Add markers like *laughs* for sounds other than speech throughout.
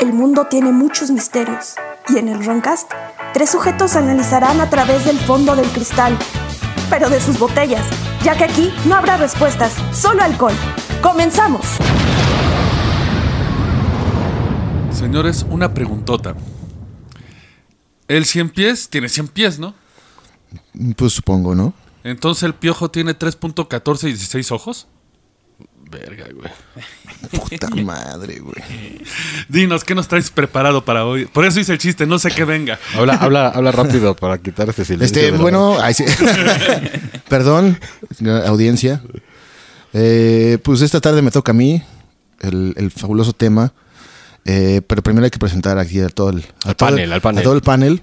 el mundo tiene muchos misterios. Y en el Roncast, tres sujetos analizarán a través del fondo del cristal, pero de sus botellas, ya que aquí no habrá respuestas, solo alcohol. ¡Comenzamos! Señores, una preguntota. El 100 pies tiene 100 pies, ¿no? Pues supongo, ¿no? Entonces el piojo tiene 3.14 y 16 ojos. Verga, güey. *laughs* Puta madre, güey. Dinos, ¿qué nos traes preparado para hoy? Por eso hice el chiste, no sé qué venga. Habla, *laughs* habla, habla rápido para quitar este silencio. Este, bueno, ay, sí. *laughs* perdón, audiencia. Eh, pues esta tarde me toca a mí el, el fabuloso tema. Eh, pero primero hay que presentar aquí a todo el, a Al todo el- panel, al panel. a todo el panel.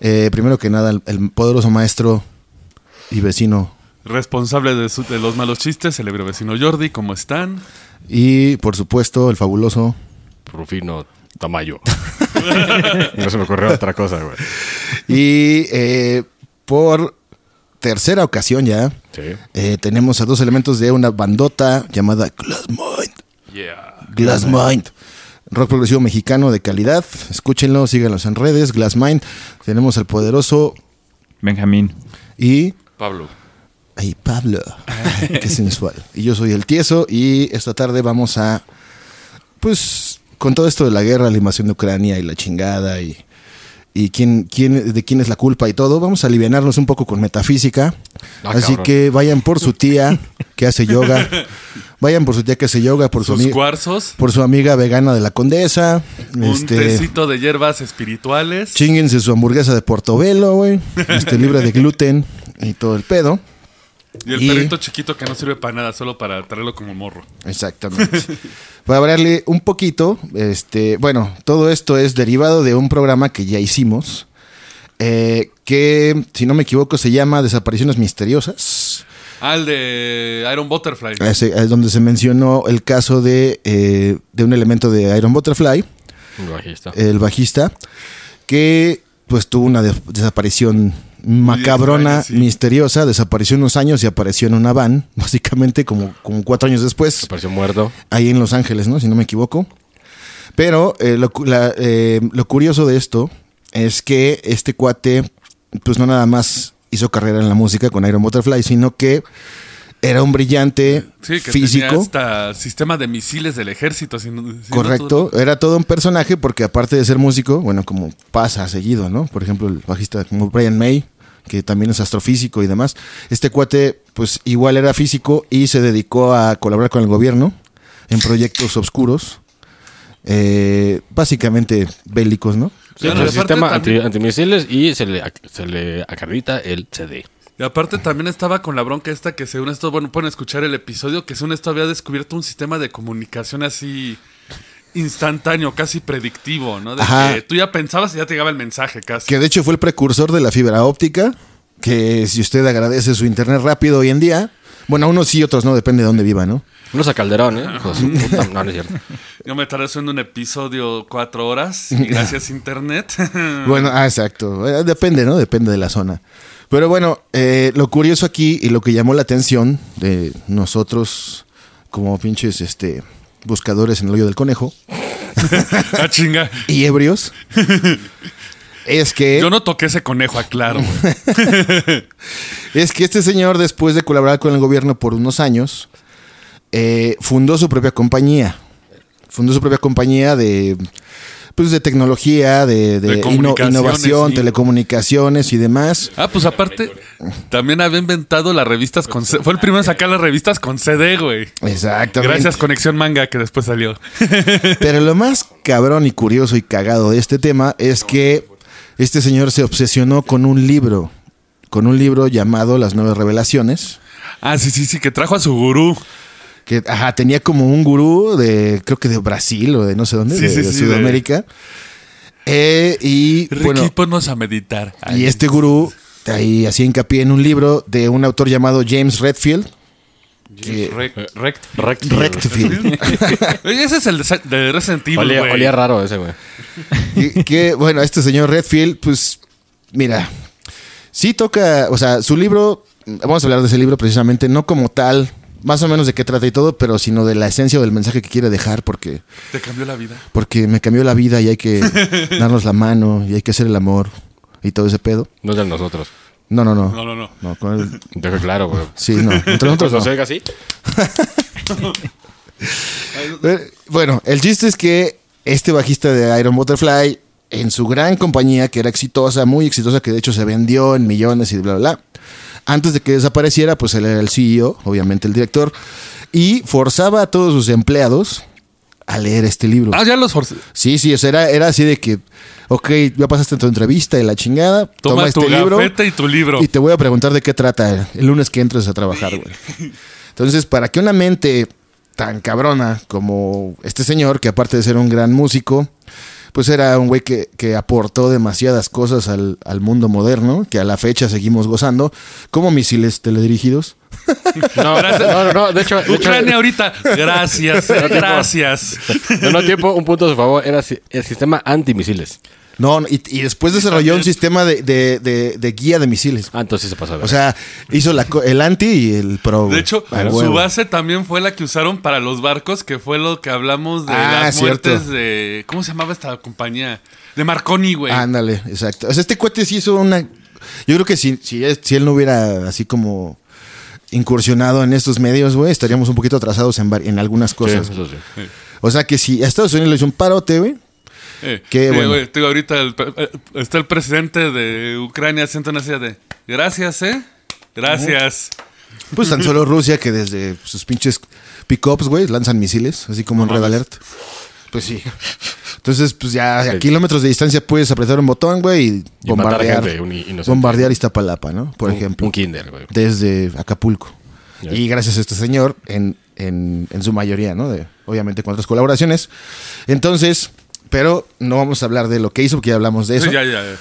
Eh, primero que nada, el, el poderoso maestro y vecino. Responsable de, su- de los malos chistes, el ebrio vecino Jordi, ¿cómo están? Y por supuesto, el fabuloso. Rufino Tamayo. *laughs* no se me ocurrió otra cosa, güey. Y eh, por tercera ocasión ya, Sí. eh, tenemos a dos elementos de una bandota llamada Glassmind. Yeah. Glassmind. Rock progresivo mexicano de calidad. Escúchenlo, síganlos en redes. Glassmind. Tenemos al poderoso Benjamín. y. Pablo. Ay, Pablo. Qué sensual. Y yo soy el tieso. Y esta tarde vamos a. Pues. Con todo esto de la guerra, la invasión de Ucrania y la chingada y. Y quién, quién, de quién es la culpa y todo. Vamos a alivianarnos un poco con metafísica. Ah, Así cabrón. que vayan por su tía que hace yoga. Vayan por su tía que hace yoga, por su amiga. cuarzos, por su amiga vegana de la condesa. un Este, tecito de hierbas espirituales. chinguense su hamburguesa de portobelo, güey. Este, libre de gluten y todo el pedo. Y el y- perrito chiquito que no sirve para nada, solo para traerlo como morro. Exactamente. *laughs* Para variarle un poquito, este, bueno, todo esto es derivado de un programa que ya hicimos. eh, que, si no me equivoco, se llama Desapariciones Misteriosas. Ah, el de Iron Butterfly. Ese, es donde se mencionó el caso de, eh, de un elemento de Iron Butterfly. Un bajista. el bajista, que pues tuvo una de- desaparición macabrona, sí. misteriosa, desapareció unos años y apareció en una van, *laughs* básicamente como, como cuatro años después, Pareció muerto. ahí en Los Ángeles, ¿no? Si no me equivoco. Pero eh, lo, la- eh, lo curioso de esto es que este cuate, pues no nada más hizo carrera en la música con Iron Butterfly, sino que era un brillante Sí, que físico. tenía hasta sistema de misiles del ejército. Correcto, todo- era todo un personaje porque aparte de ser músico, bueno, como pasa seguido, ¿no? Por ejemplo, el bajista como Brian May, que también es astrofísico y demás. Este cuate, pues igual era físico y se dedicó a colaborar con el gobierno en proyectos oscuros, eh, básicamente bélicos, ¿no? Sí, Claro, el sistema anti- antimisiles y se le, se le acredita el CD. Y aparte también estaba con la bronca esta que según esto, bueno, pueden escuchar el episodio, que según esto había descubierto un sistema de comunicación así instantáneo, casi predictivo, ¿no? De Ajá. que tú ya pensabas y ya te llegaba el mensaje casi. Que de hecho fue el precursor de la fibra óptica, que si usted agradece su internet rápido hoy en día, bueno, unos sí, otros no, depende de dónde viva, ¿no? Unos a Calderón, ¿eh? Puta- No, no es cierto. *laughs* Yo me tardé haciendo un episodio cuatro horas y *laughs* gracias a internet. Bueno, ah, exacto. Eh, Depende, ¿no? Depende de la zona. Pero bueno, eh, lo curioso aquí y lo que llamó la atención de nosotros como pinches este, buscadores en el hoyo del conejo *laughs* ah, chinga. y ebrios es que, Yo no toqué ese conejo, aclaro. *laughs* es que este señor, después de colaborar con el gobierno por unos años, eh, fundó su propia compañía. Fundó su propia compañía de, pues, de tecnología, de, de De inno- comunicaciones, innovación, telecomunicaciones y demás. Ah, pues aparte, también había inventado las revistas con Fue el primero en sacar las revistas con CD, güey. Exactamente. Gracias, Conexión Manga, que después salió. *laughs* Pero lo más cabrón y curioso y cagado de este tema es que este señor se obsesionó con un libro, con un libro llamado Las Nueve Revelaciones, Ah, sí, sí, sí, que trajo a su gurú. Que ajá, tenía como un gurú de, creo que de Brasil o de no sé dónde, Sí, de, sí, de sí, Sudamérica. Eh, y Ricky, bueno, ponnos a meditar. y este gurú ahí hacía hincapié en un libro de un autor llamado James Redfield. que- Rec- rect- Redfield. *laughs* Oye, Ese es el de, de Resident Evil, Olía, raro ese, güey. Que, bueno, este señor Redfield, pues, mira, sí toca, o sea, su libro, vamos a hablar de ese libro precisamente, no como tal más o menos de qué trata y todo, pero sino de la esencia o del mensaje que quiere dejar, porque, Te cambió la vida. porque me cambió la vida y hay que *laughs* darnos la mano y hay que hacer el amor y todo ese pedo. No es de nosotros. No, no, no. No, no, no. No, con el- Dejo claro, güey. sí, no. Entre *laughs* nosotros no. oiga así. *laughs* Eh, Bueno, el chiste es que este bajista de Iron Butterfly, en su gran compañía, que era exitosa, muy exitosa, que de hecho se vendió en millones y bla, bla, bla. Antes de que desapareciera, pues él era el CEO, obviamente el director, y forzaba a todos sus empleados a leer este libro. Ah, ya los forcé. Sí, sí, o sea, era, era así de que, ok, ya pasaste tu entrevista y la chingada, toma, Toma, este tu libro y tu libro. y te voy a preguntar de qué trata el lunes que entres a trabajar, güey. Entonces, para que una mente tan cabrona como este señor, que aparte de ser un gran músico, pues era un güey que, que aportó demasiadas cosas al, al mundo moderno, que a la fecha seguimos gozando, como misiles teledirigidos. *laughs* No, no, no, no, De hecho, de hecho Ucrania ahorita. Gracias, gracias. no, no, tiempo, un punto a su favor era el sistema antimisiles. No, y, y después desarrolló un sistema de, de- de- de guía de misiles. Ah, entonces sí se pasó. O sea, hizo la el anti y el pro. De hecho, A su huevo. base también fue la que usaron para los barcos, que fue lo que hablamos de Ah, las cierto. muertes de. ¿Cómo se llamaba esta compañía? De Marconi, güey. Ándale, exacto. O sea, este cuate sí hizo una. Yo creo que si, si, él no hubiera así como incursionado en estos medios, güey, estaríamos un poquito atrasados en, en algunas Sí, cosas. eso sí. O sea que si a Estados Unidos le hizo un parote, güey. Eh, Qué sí, bueno. digo, ahorita el eh, está el presidente de Ucrania haciendo una de. Gracias, ¿eh? Gracias. Pues tan solo Rusia que desde sus pinches pick-ups, güey, lanzan misiles, así como en Red Alert. Pues sí. Entonces, pues ya a Sí. kilómetros de distancia puedes apretar un botón, güey, y Y bombardear. gente un inocente. bombardear Iztapalapa, ¿no? Por Un- ejemplo. Un kinder, güey. desde Acapulco. Y gracias a este señor, en, en- en su mayoría, ¿no? De, obviamente con otras colaboraciones. Entonces, pero no vamos a hablar de lo que hizo, porque ya hablamos de eso. Sí, ya, ya. ya.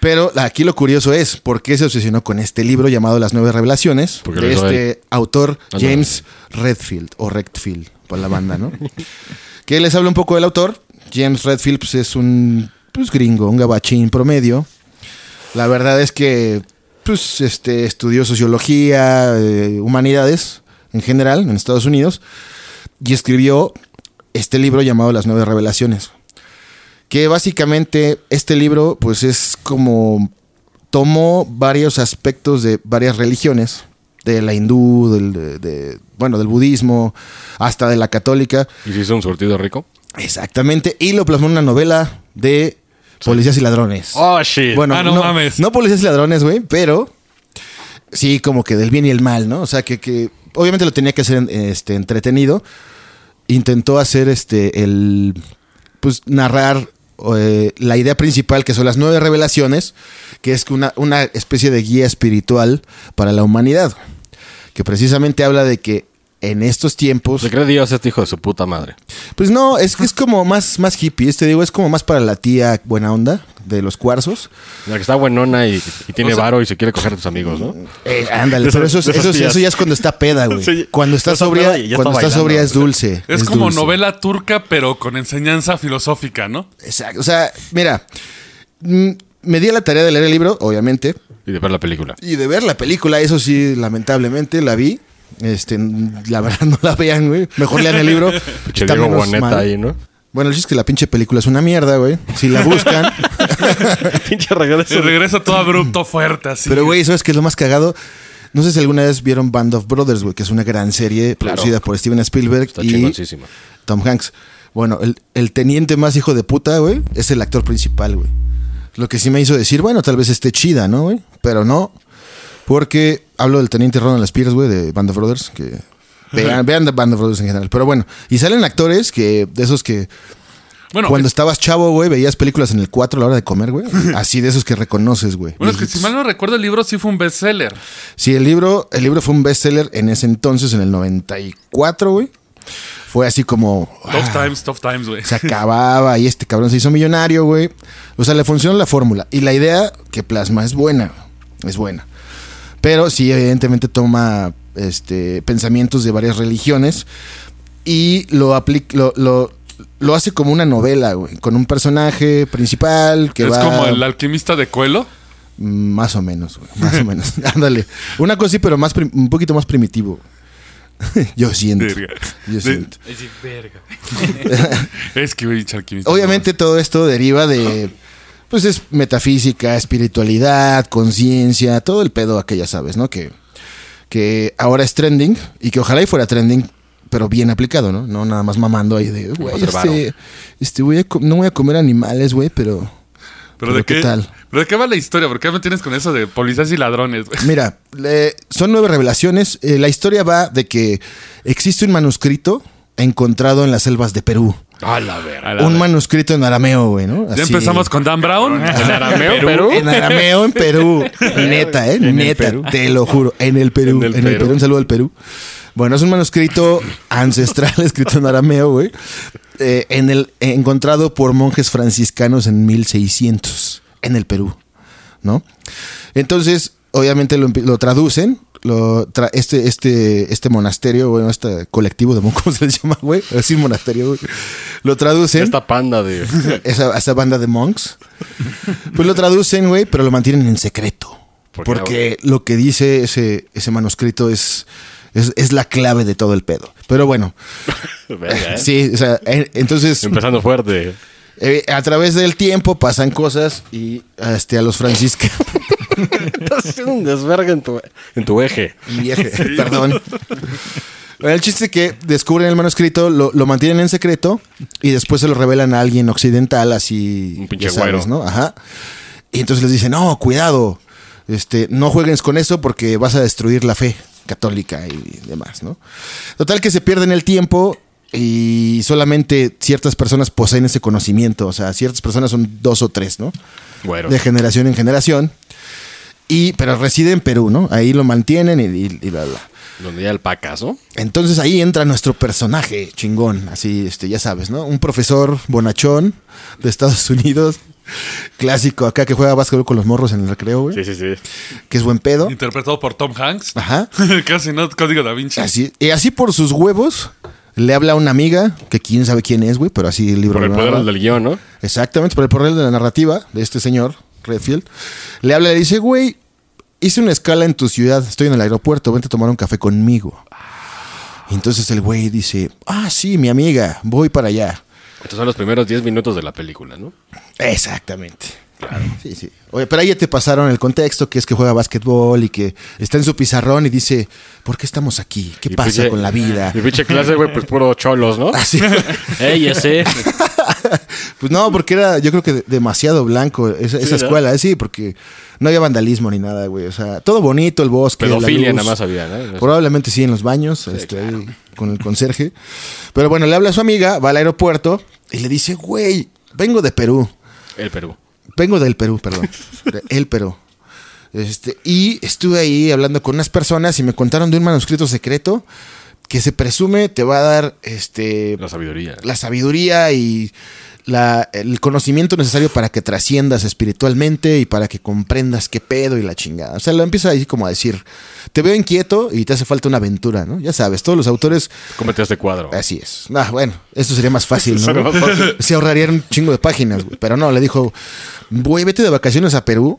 Pero aquí lo curioso es por qué se obsesionó con este libro llamado Las Nueve Revelaciones Porque de este autor. James Redfield o Redfield por la banda, ¿no? *laughs* que les habla un poco del autor. James Redfield pues, es un pues, gringo, un gabachín promedio. La verdad es que pues, este, estudió sociología, eh, humanidades en general en Estados Unidos y escribió este libro llamado Las Nueve Revelaciones. Que básicamente este libro, pues es como tomó varios aspectos de varias religiones, de la hindú, del, de- de- bueno, del budismo, hasta de la católica, ¿Y si hizo un surtido rico? exactamente, y lo plasmó en una novela de policías y ladrones. Oh, shit. Bueno, Ah, no no, mames. no policías y ladrones, güey, pero sí como que del bien y el mal, ¿no? O sea, que, que obviamente lo tenía que hacer este, entretenido. Intentó hacer este el pues narrar eh, la idea principal que son las nueve revelaciones, que es una, una especie de guía espiritual para la humanidad, que precisamente habla de que en estos tiempos Se cree Dios este hijo de su puta madre. pues no, es que es como más, más hippie, este digo, es como más para la tía buena onda de los cuarzos. La que está buenona y, y tiene O sea- varo y se quiere coger a tus amigos, ¿no? Eh, ándale, De pero eso, eso, eso ya es cuando está peda, güey. Sí, cuando está sobria, cuando está está sobria es dulce. Es, como dulce. novela turca, pero con enseñanza filosófica, ¿no? Exacto. O sea, mira, mm, me di a la tarea de leer el libro, obviamente, Y de ver la película. y de ver la película, eso sí, lamentablemente la vi. Este, la verdad *laughs* no la vean, güey. Mejor lean el libro. *laughs* Está Diego menos Boneta mal. ahí, ¿no? Bueno, el chiste es que la pinche película es una mierda, güey. Si la buscan. *laughs* Pinche regreso. Se regresa todo abrupto, fuerte, así. Pero, güey, ¿sabes qué es lo más cagado? No sé si alguna vez vieron Band of Brothers, güey, que es una gran serie Claro. producida por Steven Spielberg Está y. Tom Hanks. Bueno, el, el teniente más hijo de puta, güey, es el actor principal, güey. Lo que sí me hizo decir, bueno, tal vez esté chida, ¿no, güey? Pero no, porque hablo del teniente Ronald Spears, güey, de Band of Brothers, que *laughs* vean, vean de Band of Brothers en general. Pero bueno, y salen actores que, de esos que bueno, cuando es- estabas chavo, güey, veías películas en el 4 a la hora de comer, güey. *laughs* Así de esos que reconoces, güey. bueno, es que si mal no recuerdo, el libro sí fue un bestseller. Sí, el libro, el libro fue un bestseller en ese entonces, en el 94, güey. Fue así como. Tough times, tough times, güey. Se *laughs* acababa y este cabrón se hizo millonario, güey. O sea, le funcionó la fórmula. Y la idea que plasma es buena. Es buena. Pero sí, evidentemente toma este, pensamientos de varias religiones y lo, aplica, lo, lo, lo hace como una novela, güey. Con un personaje principal que es va... como el alquimista de Coelho. Más o menos, güey. Más o menos. *laughs* Ándale. Una cosa sí, pero más un poquito más primitivo. *laughs* Yo siento. Verga. Yo siento. Es decir, verga. *laughs* Es que voy a echar química. Obviamente todo esto deriva de, pues es metafísica, espiritualidad, conciencia, todo el pedo que ya sabes, ¿no? Que, que ahora es trending y que ojalá y fuera trending, pero bien aplicado, ¿no? No nada más mamando ahí de, güey, este, este voy a no voy a comer animales, güey, pero... ¿Pero de ¿qué qué, tal? ¿Pero de qué va la historia? ¿Por qué me tienes con eso de policías y ladrones? güey? Mira, le- son nueve revelaciones. Eh, la historia va de que existe un manuscrito encontrado en las selvas de Perú. A la verga. A la Un ver- manuscrito en arameo, güey, ¿no? Ya empezamos con Dan Brown. ¿En arameo, Perú? En arameo en Perú. *laughs* Neta, ¿eh? En Neta, Perú. te lo juro. En el Perú. En En el el, Perú. Perú. Un saludo al Perú. Bueno, es un manuscrito ancestral *laughs* escrito en arameo, güey. eh, en el, encontrado por monjes franciscanos en 1600, en el Perú, ¿no? Entonces, obviamente lo traducen. Lo tra- este, este, este monasterio, bueno, este colectivo de monjes, *laughs* ¿cómo se les llama, güey? Sí, monasterio, güey. Lo traducen Esta panda de. *laughs* esa, esa banda de monks. Pues lo traducen, güey, pero lo mantienen en secreto. ¿Por qué, Porque lo que dice ese, ese manuscrito es, es, es la clave de todo el pedo. Pero bueno, *laughs* Verga, ¿eh? sí, o sea, en- entonces Empezando fuerte. eh, a través del tiempo pasan cosas y este, a los franciscanos, *laughs* Estás haciendo un desverga en tu, en tu eje. Vieje, perdón. Bueno, el chiste es que descubren el manuscrito, lo, lo mantienen en secreto y después se lo revelan a alguien occidental, así. Un pinche sabes. ¿no? Ajá. Y entonces les dicen, no, cuidado, este, no juegues con eso porque vas a destruir la fe católica y demás, ¿no? Total que se pierden el tiempo y solamente ciertas personas poseen ese conocimiento, o sea, ciertas personas son dos o tres, ¿no? Bueno. De generación en generación. Y, pero reside en Perú, ¿no? Ahí lo mantienen y, y, y bla, bla. Donde ya alpacas, ¿no? Entonces ahí entra nuestro personaje chingón, así, este, ya sabes, ¿no? Un profesor bonachón de Estados *laughs* Unidos, clásico acá que juega básquetbol con los morros en el recreo, güey, Sí, sí, sí. que es buen pedo. Interpretado por Tom Hanks. Ajá. *laughs* Casi, ¿no? Código da Vinci. Así, y así por sus huevos le habla a una amiga, que quién sabe quién es, güey, pero así el libro Por el poder del guion, ¿no? Exactamente, por el poder de la narrativa de este señor, Redfield. Le habla y le dice, güey, hice una escala en tu ciudad, estoy en el aeropuerto, vente a tomar un café conmigo. Y entonces el güey dice, ah, sí, mi amiga, voy para allá. Estos son los primeros 10 minutos de la película, ¿no? Exactamente. Claro. Sí, sí. Oye, pero ahí ya te pasaron el contexto, que es que juega básquetbol y que está en su pizarrón y dice, ¿por qué estamos aquí? ¿Qué Y pasa con la vida? Mi pinche clase, güey, pues puro cholos, ¿no? Así. *laughs* Ey, ese. *laughs* Pues no, porque era, yo creo que de- demasiado blanco esa, escuela, sí, porque no había vandalismo ni nada, güey. O sea, todo bonito, el bosque. la Pedofilia luz. nada más había, ¿no? Probablemente sí en los baños, este, ahí con el conserje. Pero bueno, le habla a su amiga, va al aeropuerto y le dice, güey, vengo de Perú. El Perú. Vengo del Perú, perdón. *laughs* El Perú. Este, y estuve ahí hablando con unas personas y me contaron de un manuscrito secreto que se presume te va a dar este La sabiduría. la sabiduría y la- el conocimiento necesario para que trasciendas espiritualmente y para que comprendas qué pedo y la chingada. O sea, lo empieza ahí como a decir, te veo inquieto y te hace falta una aventura, ¿no? Ya sabes, todos los autores, Cómete este cuadro. así es. Ah, bueno, esto sería más fácil, *laughs* Sería ¿no? más fácil. *laughs* Se ahorrarían un chingo de páginas, güey. Pero no, le dijo, güey, vete de vacaciones a Perú,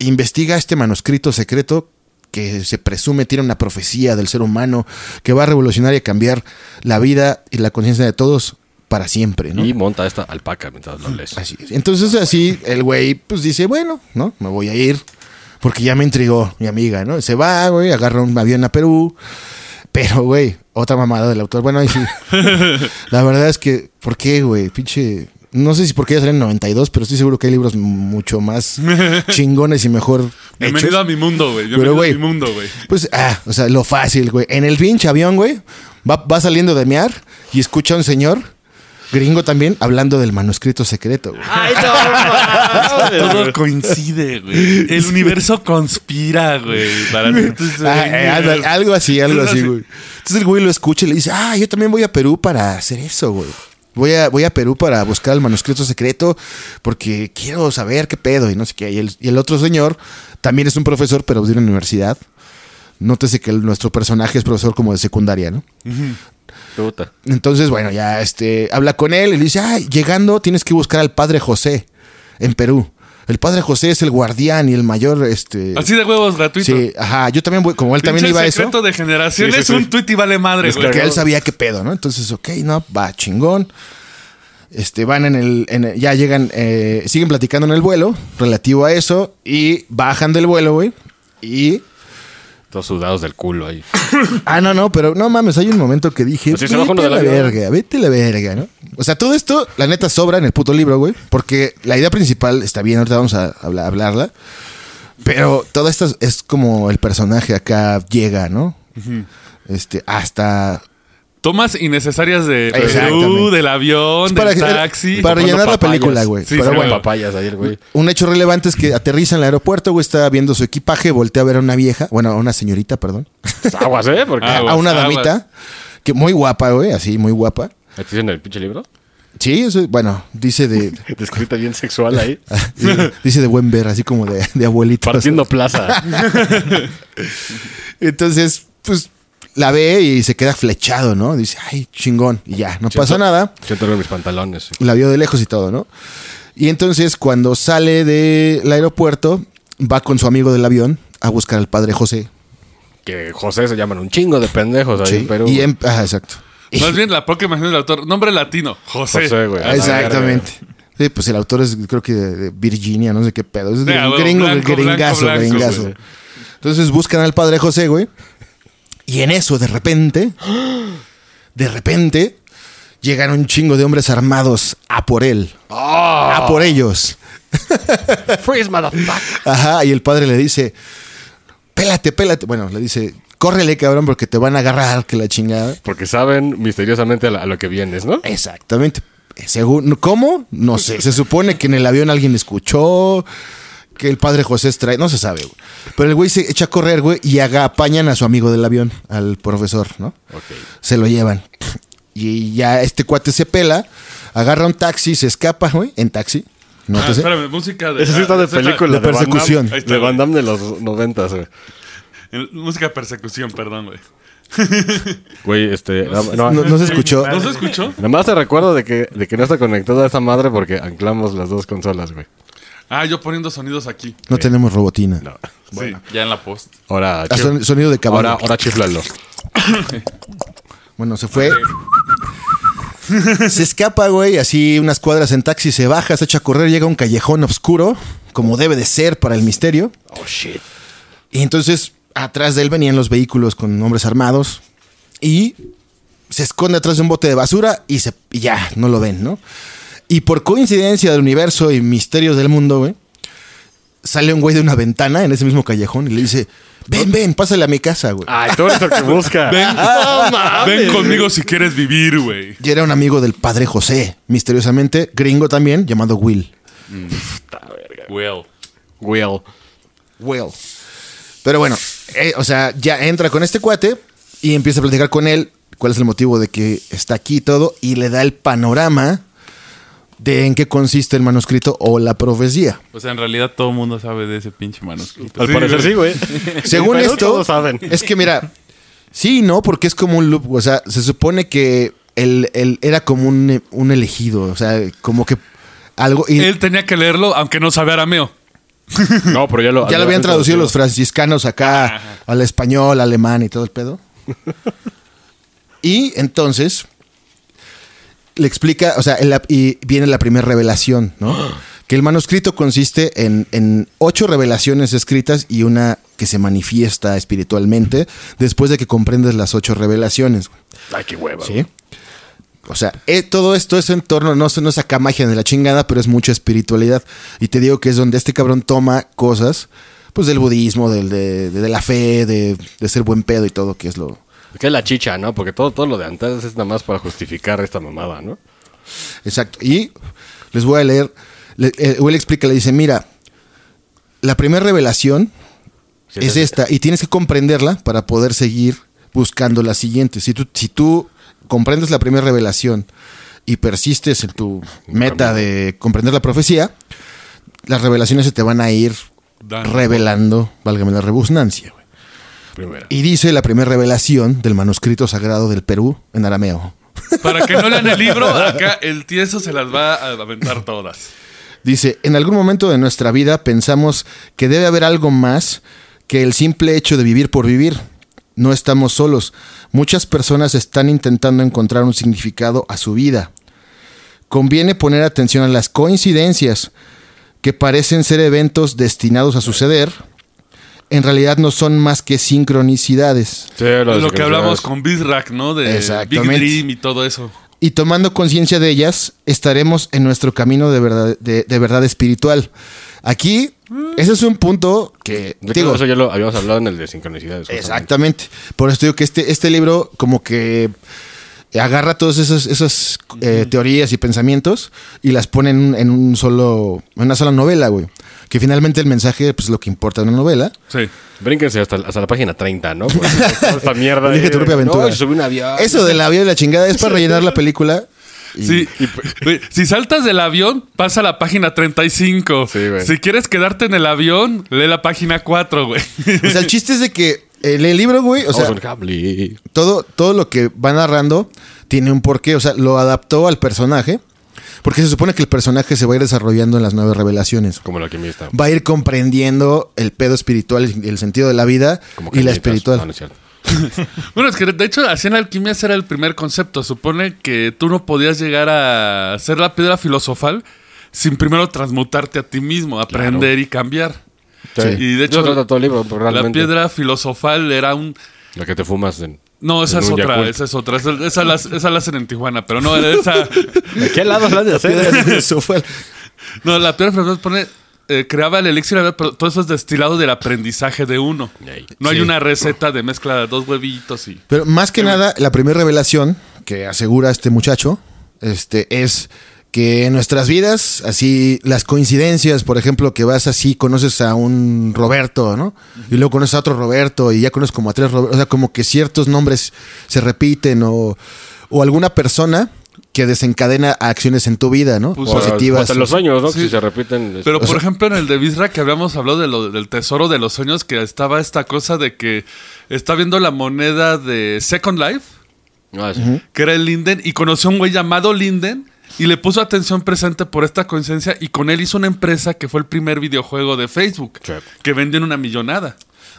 investiga este manuscrito secreto que se presume tiene una profecía del ser humano que va a revolucionar y a cambiar la vida y la conciencia de todos para siempre, ¿no? Y monta esta alpaca mientras lo lees. Así es. Entonces así el güey pues dice, bueno, ¿no? Me voy a ir porque ya me intrigó mi amiga, ¿no? Se va, güey, agarra un avión a Perú. Pero, güey, otra mamada del autor. Bueno, ahí sí. *laughs* La verdad es que, ¿por qué, güey? Pinche... No sé si porque ya salen en 92, pero estoy seguro que hay libros mucho más *laughs* chingones y mejor Bienvenido a mi mundo, güey. Pero, Bienvenido güey, a mi mundo, güey. Pues, ah, o sea, lo fácil, güey. En el pinche avión, güey, va, va saliendo de mear y escucha a un señor, gringo también, hablando del manuscrito secreto, güey. ¡Ay, no! *laughs* Todo coincide, güey. El universo conspira, güey. Para tú *laughs* Ah, eh, algo así, algo así, güey. Entonces el güey lo escucha y le dice, ah, yo también voy a Perú para hacer eso, güey. Voy a, voy a Perú para buscar el manuscrito secreto porque quiero saber qué pedo y no sé qué. Y el, y el otro señor también es un profesor, pero de una universidad. Nótese que el- nuestro personaje es profesor como de secundaria, ¿no? Puta. Entonces, bueno, ya este, habla con él y le dice, ah, llegando tienes que buscar al padre José en Perú. el padre José es el guardián y el mayor, este... Así de huevos gratuito. Sí, ajá, yo también, voy- como él también iba a eso, secreto de generaciones, Sí, sí, sí. un tuit y vale madre, güey. que él sabía qué pedo, ¿no? Entonces, ok, no, va chingón. Este, van en el, en el- ya llegan, eh, siguen platicando en el vuelo relativo a eso y bajan del vuelo, güey. Y Todos sudados del culo ahí. *coughs* Ah, no, no, pero no mames, hay un momento que dije, Pues se vete a la avión. verga, vete a la verga, ¿no? O sea, todo esto, la neta, sobra en el puto libro, güey, porque la idea principal está bien, ahorita vamos a habla- hablarla, pero todo esto es como el personaje acá llega, ¿no? Este, hasta... Tomas innecesarias de Perú, del avión, Es para del taxi. para rellenar la película, güey. Sí, pero sí, bueno, papayas el güey. un hecho relevante es que aterriza en el aeropuerto, güey, está viendo su equipaje, voltea a ver a una vieja, bueno, a una señorita, perdón, Aguas, ¿eh? Porque Ah, a una aguas. damita, que muy guapa, güey, así, muy guapa. ¿Te dicen el pinche libro? Sí, eso, bueno, dice de, *laughs* Descrita bien sexual ahí. *laughs* Dice- Dice de buen ver, así como de, de abuelito. Partiendo *laughs* plaza. Entonces, pues la ve y se queda flechado, ¿no? Dice, ay, chingón. Y ya, no pasa nada. Siento mis pantalones. sí. La vio de lejos y todo, ¿no? Y entonces, cuando sale del aeropuerto, va con su amigo del avión a buscar al padre José. Que José se llaman un chingo de pendejos ahí Sí, en Perú. y em- ajá, exacto. Más bien la poca imagen del autor. Nombre latino, José. José, güey. a la Exactamente. Sí, pues el autor es, creo que de, de Virginia, no sé qué pedo. Es a un gringo, blanco, gringazo, blanco, blanco, gringazo. güey. Entonces buscan al padre José, güey. Y en eso, de repente, de repente, llegan un chingo de hombres armados a por él. A por ellos. Freeze, motherfucker. Ajá, y el padre le dice, pélate, pélate. Bueno, le dice, córrele, cabrón, porque te van a agarrar, que la chingada. Porque saben misteriosamente a, lo que vienes, ¿no? Exactamente. Según, ¿Cómo? No sé. Se supone que en el avión alguien escuchó, que el padre José trae, no se sabe, güey. Pero el güey se echa a correr, güey, y haga, apañan a su amigo del avión, al profesor, ¿no? Ok. Se lo llevan. Y ya este cuate se pela, agarra un taxi, se escapa, güey, en taxi. No Ah, te sé. espérame, música de. Sí está ah, de esa película. de Damme. persecución. Está, De. Van Damme de los noventas, güey. Música de persecución, perdón, güey. *laughs* Güey, este... No, no- No, no se escuchó. ¿No se escuchó? Nada más te recuerdo de que, de que no está conectada a esa madre porque anclamos las dos consolas, güey. Ah, yo poniendo sonidos aquí. No tenemos robotina. No. *laughs* Sí, ya en la post. Ahora, Ah, son- sonido de caballo. ahora, ahora chiflalo. *coughs* Bueno, se fue. se escapa, güey, así unas cuadras en taxi, se baja, se echa a correr, llega a un callejón oscuro, como debe de ser para el misterio. Oh, shit. Y entonces, atrás de él venían los vehículos con hombres armados y se esconde atrás de un bote de basura y, se, y ya, no lo ven, ¿no? Y por coincidencia del universo y misterios del mundo, güey, sale un güey de una ventana en ese mismo callejón y le dice, ven, ven, pásale a mi casa, güey. Ay, eres el que busca. Ven, *laughs* No mames. ven conmigo si quieres vivir, güey. Y era un amigo del padre José, misteriosamente, gringo también, llamado Will. Well. Will. Will. Pero bueno, eh, o sea, ya entra con este cuate y empieza a platicar con él cuál es el motivo de que está aquí y todo, y le da el panorama de en qué consiste el manuscrito o la profecía. O sea, en realidad todo el mundo sabe de ese pinche manuscrito. Al Sí, parecer sí, güey. *laughs* Según Pero esto, todos saben. es que mira, sí, no, porque es como un loop, o sea, se supone que él, él era como un, un elegido, o sea, como que algo... Y Él tenía que leerlo, aunque no sabe arameo. *laughs* No, pero ya lo, ya lo habían traducido los franciscanos acá al español, alemán y todo el pedo. *laughs* y entonces le explica, o sea, y viene la primera revelación, ¿no? *gasps* Que el manuscrito consiste en, en ocho revelaciones escritas y una que se manifiesta espiritualmente después de que comprendes las ocho revelaciones. Ay, qué hueva. ¿Sí? O sea, eh, todo esto es en torno, no, se- no saca magia de la chingada, pero es mucha espiritualidad. Y te digo que es donde este cabrón toma cosas, pues del budismo, del, de, de la fe, de, de ser buen pedo y todo, que es lo... Que es la chicha, ¿no? Porque todo, todo lo de antes es nada más para justificar esta mamada, ¿no? Exacto. Y les voy a leer, le, eh, Will explica, le dice, mira, la primera revelación Sí, es sí. esta, y tienes que comprenderla para poder seguir buscando la siguiente. Si tú, si tú comprendes la primera revelación y persistes en tu meta de comprender la profecía, las revelaciones se te van a ir revelando, válgame la rebusnancia. Primera. Y dice la primera revelación del manuscrito sagrado del Perú en arameo. Para que no lean el libro, *laughs* acá el tieso se las va a aventar todas. Dice, en algún momento de nuestra vida pensamos que debe haber algo más que el simple hecho de vivir por vivir. No estamos solos. Muchas personas están intentando encontrar un significado a su vida. Conviene poner atención a las coincidencias que parecen ser eventos destinados a suceder. En realidad no son más que sincronicidades. Sí, Lo, de que hablamos con Bizrack, ¿no? De Big Exactamente. Dream y todo eso. Y tomando conciencia de ellas, estaremos en nuestro camino de verdad, de, de verdad espiritual. Aquí, ese es un punto que, De digo, eso ya lo habíamos hablado en el de sincronicidades. justamente. exactamente. Por eso digo que este, este libro como que agarra todas esas, esas eh, teorías y pensamientos y las pone en, un- en un solo, en una sola novela, güey. Que finalmente el mensaje, pues lo que importa en una novela. Sí. Brínquense hasta, hasta la página 30, ¿no? *laughs* Toda esta mierda. Ahí tu de- propia aventura. No, un avión. Eso de la vida y la chingada es para rellenar la película. Y- Sí. Güey, si saltas del avión, pasa a la página 35. Sí, güey. Si quieres quedarte en el avión, lee la página 4, güey. O sea, el chiste es de que el, el libro, güey, o sea, todo, todo lo que va narrando tiene un porqué. O sea, lo adaptó al personaje. Porque se supone que el personaje se va a ir desarrollando en las nueve revelaciones. Como el alquimista. Va a ir comprendiendo el pedo espiritual, el sentido de la vida Como y la espiritual. No, no es cierto. *laughs* Bueno, es que de hecho, así en alquimia era el primer concepto. Supone que tú no podías llegar a ser la piedra filosofal sin primero transmutarte a ti mismo, aprender y cambiar. Sí. Y de hecho, trata todo el libro, La piedra filosofal era un... La que te fumas en. No, esa es otra, esa es otra. Esa, esa la, esa la hacen en Tijuana, pero no, esa... ¿De qué lado hablas de hacer? *laughs* Eso fue- No, la piedra filosofal pone... eh, creaba el elixir, la pero todo eso es destilado del aprendizaje de uno. No hay Sí. una receta de mezcla de dos huevitos y... Pero más que nada, la primera revelación que asegura este muchacho este, es que en nuestras vidas, así, las coincidencias, por ejemplo, que vas así, conoces a un Roberto, ¿no? Y luego conoces a otro Roberto y ya conoces como a tres Robertos, o sea, como que ciertos nombres se repiten o, o alguna persona que desencadena acciones en tu vida, ¿no? Pues, Positivas. Hasta los sueños, ¿no? Sí. Si se repiten. es- Pero O por sea- ejemplo en el de Bizra que habíamos hablado de lo- del tesoro de los sueños, que estaba esta cosa de que está viendo la moneda de Second Life, Ah, sí. que era el Linden, y conoció a un güey llamado Linden y le puso atención presente por esta coincidencia y con él hizo una empresa que fue el primer videojuego de Facebook, Sí. que vendió en una millonada.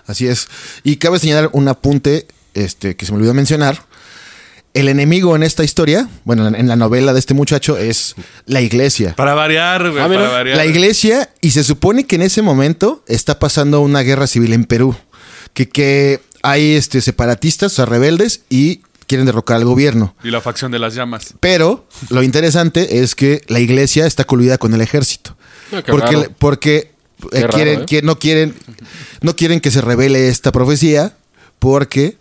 Así es. Y cabe señalar un apunte este, que se me olvidó mencionar. El enemigo en esta historia, bueno, en la novela de este muchacho, es la iglesia. Para variar, güey, Ah, para variar. La iglesia, y se supone que en ese momento está pasando una guerra civil en Perú. Que, que hay este, separatistas, o sea, rebeldes, y quieren derrocar al gobierno. Y la facción de las llamas. Pero lo interesante es que la iglesia está coludida con el ejército. Ah, qué porque raro. porque eh, Qué raro, quieren, ¿eh? que no quieren no quieren que se revele esta profecía porque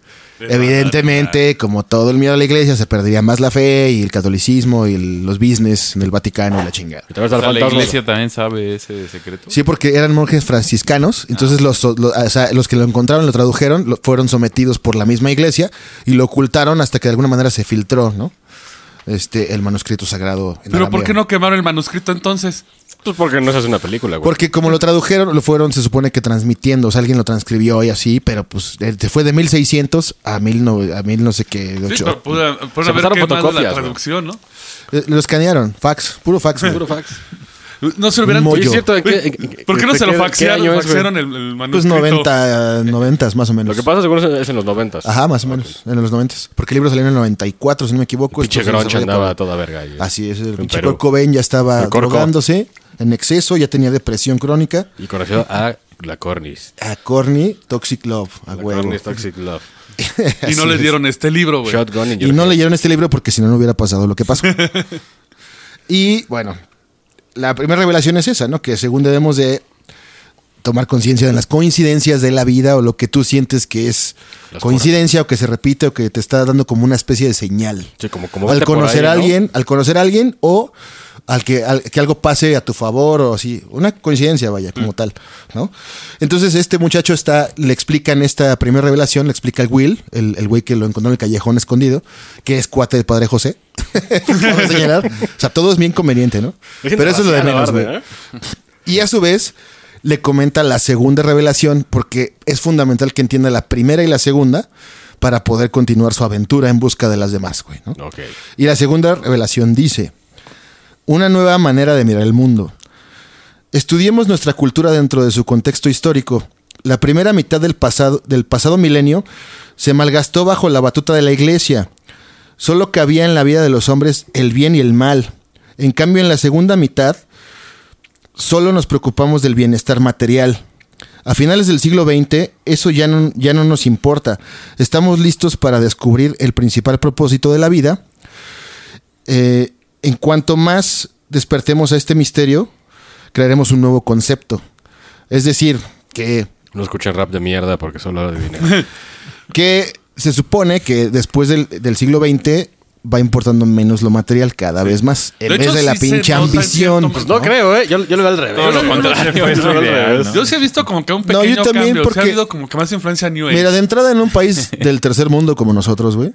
evidentemente como todo el miedo a la iglesia se perdería más la fe y el catolicismo y el- los business en el Vaticano y la chingada. O sea, la iglesia también sabe ese secreto. Sí, porque eran monjes franciscanos, entonces los, los, o sea, los que lo encontraron, lo tradujeron, lo- fueron sometidos por la misma iglesia y lo ocultaron hasta que de alguna manera se filtró, ¿no? Este, el manuscrito sagrado. en Pero ¿por arameo. qué no quemaron el manuscrito entonces? Pues porque no se hace una película, güey. Porque como lo tradujeron, lo fueron, se supone que transmitiendo, o sea, alguien lo transcribió y así, pero pues eh, fue de 1600 a mil no, a mil no sé qué, Sí, ocho. pero pudo, pudo Se haber pasaron quemado la traducción, ¿no? Eh, Lo escanearon, fax, puro fax. Puro fax. No se hubieran... Mollo. ¿Es cierto qué- en- en- ¿Por qué no se lo qué- qué faxearon, año faxearon el, el Pues manuscrito? 90, 90 más o menos. Lo que pasa seguro es en los noventas. Ajá, más o menos, en los 90. Porque el libro salió en el 94, si no me equivoco. Pinche grunge se fue andaba de- toda verga. ahí. Así es, el En pinche Cobain ya estaba El drogándose en exceso, ya tenía depresión crónica. Y conoció a la Cornis. A Corny, Toxic Love, a La huevo. Cornis Toxic Love. *laughs* Y no Así le es. dieron este libro, güey. Shotgun Y no leyeron este libro porque si no, no hubiera pasado lo que pasó. *laughs* y bueno, la primera revelación es esa, ¿no? Que según debemos de tomar conciencia de las coincidencias de la vida o lo que tú sientes que es Las coincidencia o que se repite o que te está dando como una especie de señal. Sí, como, como al conocer ahí, a ¿no? alguien, al conocer a alguien o al que, al que algo pase a tu favor o así, una coincidencia, vaya, como tal, ¿no? Entonces este muchacho está, le explica en esta primera revelación, le explica el Will, el, el güey que lo encontró en el callejón escondido, que es cuate del padre José. *laughs* Señalar. O sea, todo es bien conveniente, ¿no? Pero eso es lo de menos, güey. ¿eh? Y a su vez le comenta la segunda revelación porque es fundamental que entienda la primera y la segunda para poder continuar su aventura en busca de las demás, güey. Y la segunda revelación dice, una nueva manera de mirar el mundo. Estudiemos nuestra cultura dentro de su contexto histórico. La primera mitad del pasado, del pasado milenio se malgastó bajo la batuta de la iglesia. Solo cabía en la vida de los hombres el bien y el mal. En cambio, en la segunda mitad, solo nos preocupamos del bienestar material. A finales del siglo XX, eso ya no, ya no nos importa. Estamos listos para descubrir el principal propósito de la vida. Eh, en cuanto más despertemos a este misterio, crearemos un nuevo concepto. Es decir, que, No escuchen rap de mierda porque solo habla de dinero. que se supone que después del, del siglo XX va importando menos lo material cada vez más. En De vez hecho, de la sí pinche ambición. cierto pues, no, creo, ¿eh? Yo, yo lo veo al revés. Todo lo contrario, Yo es lo. Yo sí he visto como que un No, yo pequeño también, cambio. Porque- ha habido como que más influencia New Age. Mira, de entrada en un país *laughs* del tercer mundo como nosotros, güey,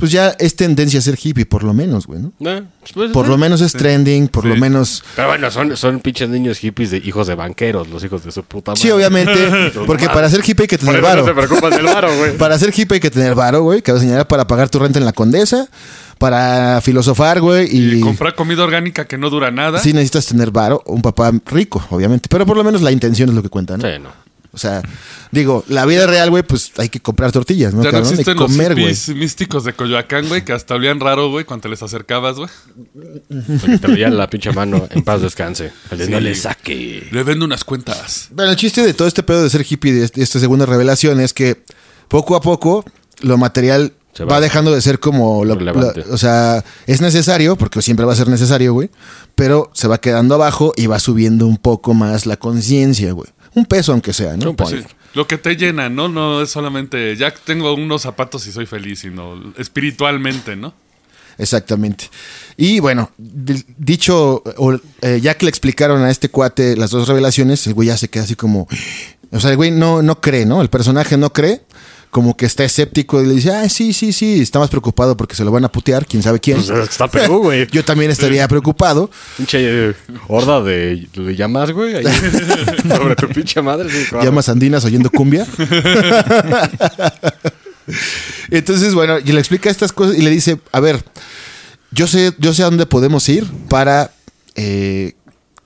pues ya es tendencia a ser hippie, por lo menos, güey, ¿no? Eh, pues, Por lo menos es trending, por lo menos... Pero bueno, son, son pinches niños hippies de hijos de banqueros, los hijos de su puta madre. Sí, obviamente, *laughs* porque para ser hippie hay que tener no varo. se preocupan del varo, güey. Para ser hippie hay que tener varo, güey, que señalar para pagar tu renta en la condesa, para filosofar, güey, y... Y comprar comida orgánica que no dura nada. Sí necesitas tener varo, un papá rico, obviamente, pero por lo menos la intención es lo que cuenta, ¿no? Sí, no. O sea, digo, la vida real, güey, pues hay que comprar tortillas, ¿no? Ya no cabrón? Existen los comer, güey. hippies místicos de Coyoacán, güey, que hasta olían raro, güey, cuando te les acercabas, güey. Porque te veían la pinche mano en paz descanse. *laughs* Sí. no le saque. Le vendo unas cuentas. Bueno, el chiste de todo este pedo de ser hippie de este- esta segunda revelación es que poco a poco lo material Se va. va. dejando de ser como lo- lo- o sea, es necesario porque siempre va a ser necesario, güey, pero se va quedando abajo y va subiendo un poco más la conciencia, güey. Un peso aunque sea, ¿no? Pues sí, Lo que te llena, ¿no? No es solamente, ya tengo unos zapatos y soy feliz, sino espiritualmente, ¿no? Exactamente. Y bueno, di- dicho, o, eh, ya que le explicaron a este cuate las dos revelaciones, el güey ya se queda así como. O sea, el güey no, no cree, ¿no? El personaje no cree, como que está escéptico y le dice, ah, sí, sí, sí, está más preocupado porque se lo van a putear, quién sabe quién. Pues está Perú, güey. *laughs* Yo también estaría preocupado. Pinche eh, horda de, de llamas, güey. ahí *laughs* sobre tu pinche madre. sí, claro. Llamas andinas oyendo cumbia. *laughs* Entonces, bueno, y le explica estas cosas y le dice, a ver, yo sé, yo sé a dónde podemos ir para eh,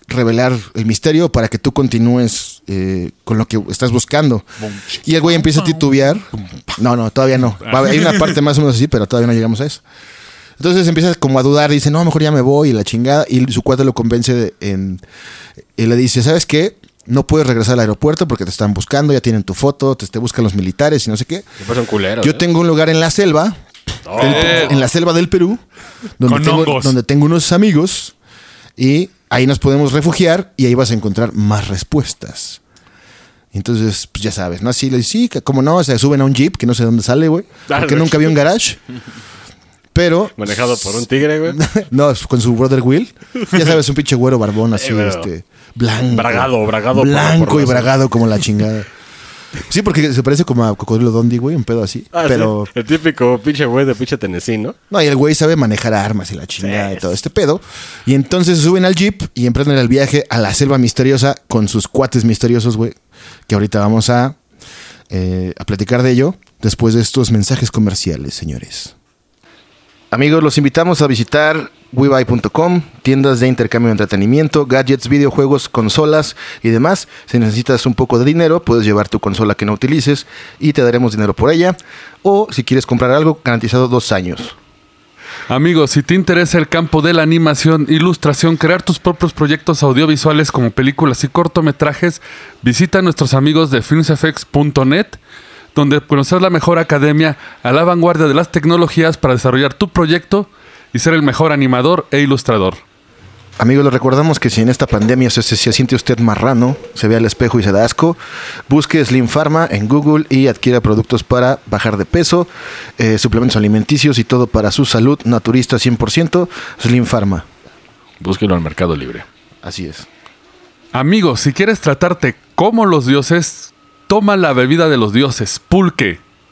revelar el misterio, para que tú continúes eh, con lo que estás buscando. Y el güey empieza a titubear. No, no, todavía no. Hay una parte más o menos así, pero todavía no llegamos a eso. Entonces empieza como a dudar, dice, no, mejor ya me voy y la chingada. Y su cuate lo convence de- en, y le dice, ¿sabes qué? No puedes regresar al aeropuerto porque te están buscando, ya tienen tu foto, te, te buscan los militares y no sé qué. Después son culeros. Yo ¿eh? tengo un lugar en la selva, Oh. del- en la selva del Perú, donde Con tengo, hongos. donde tengo unos amigos y ahí nos podemos refugiar y ahí vas a encontrar más respuestas. Entonces, pues ya sabes, ¿no? Así le sí, como no, se suben a un jeep que no sé de dónde sale, güey. Ah, Porque nunca había un garage. Pero, Manejado por un tigre, güey. *laughs* no, con su brother Will. Ya sabes, un pinche güero barbón *laughs* así, Eh, este, blanco. Bragado, bragado Blanco por y bragado como la chingada. Sí, porque se parece como a Cocodrilo Dondi, güey, un pedo así. Ah, pero, sí. El típico pinche güey de pinche Tennessee, ¿no? no, y el güey sabe manejar armas y la chingada Sí. y todo este pedo. Y entonces se suben al jeep y emprenden el viaje a la selva misteriosa con sus cuates misteriosos, güey. Que ahorita vamos a, eh, a platicar de ello después de estos mensajes comerciales, señores. Amigos, los invitamos a visitar webuy.com, tiendas de intercambio de entretenimiento, gadgets, videojuegos, consolas y demás. Si necesitas un poco de dinero, puedes llevar tu consola que no utilices y te daremos dinero por ella. O si quieres comprar algo, garantizado dos años. Amigos, si te interesa el campo de la animación, ilustración, crear tus propios proyectos audiovisuales como películas y cortometrajes, visita a nuestros amigos de filmsfx.net, donde conocer la mejor academia a la vanguardia de las tecnologías para desarrollar tu proyecto y ser el mejor animador e ilustrador. Amigos, les recordamos que si en esta pandemia se, se- se siente usted marrano, se ve al espejo y se da asco, busque Slim Pharma en Google y adquiera productos para bajar de peso, eh, suplementos alimenticios y todo para su salud, naturista 100%, Slim Pharma. Búsquelo al Mercado Libre. Así es. Amigos, si quieres tratarte como los dioses, toma la bebida de los dioses, pulque.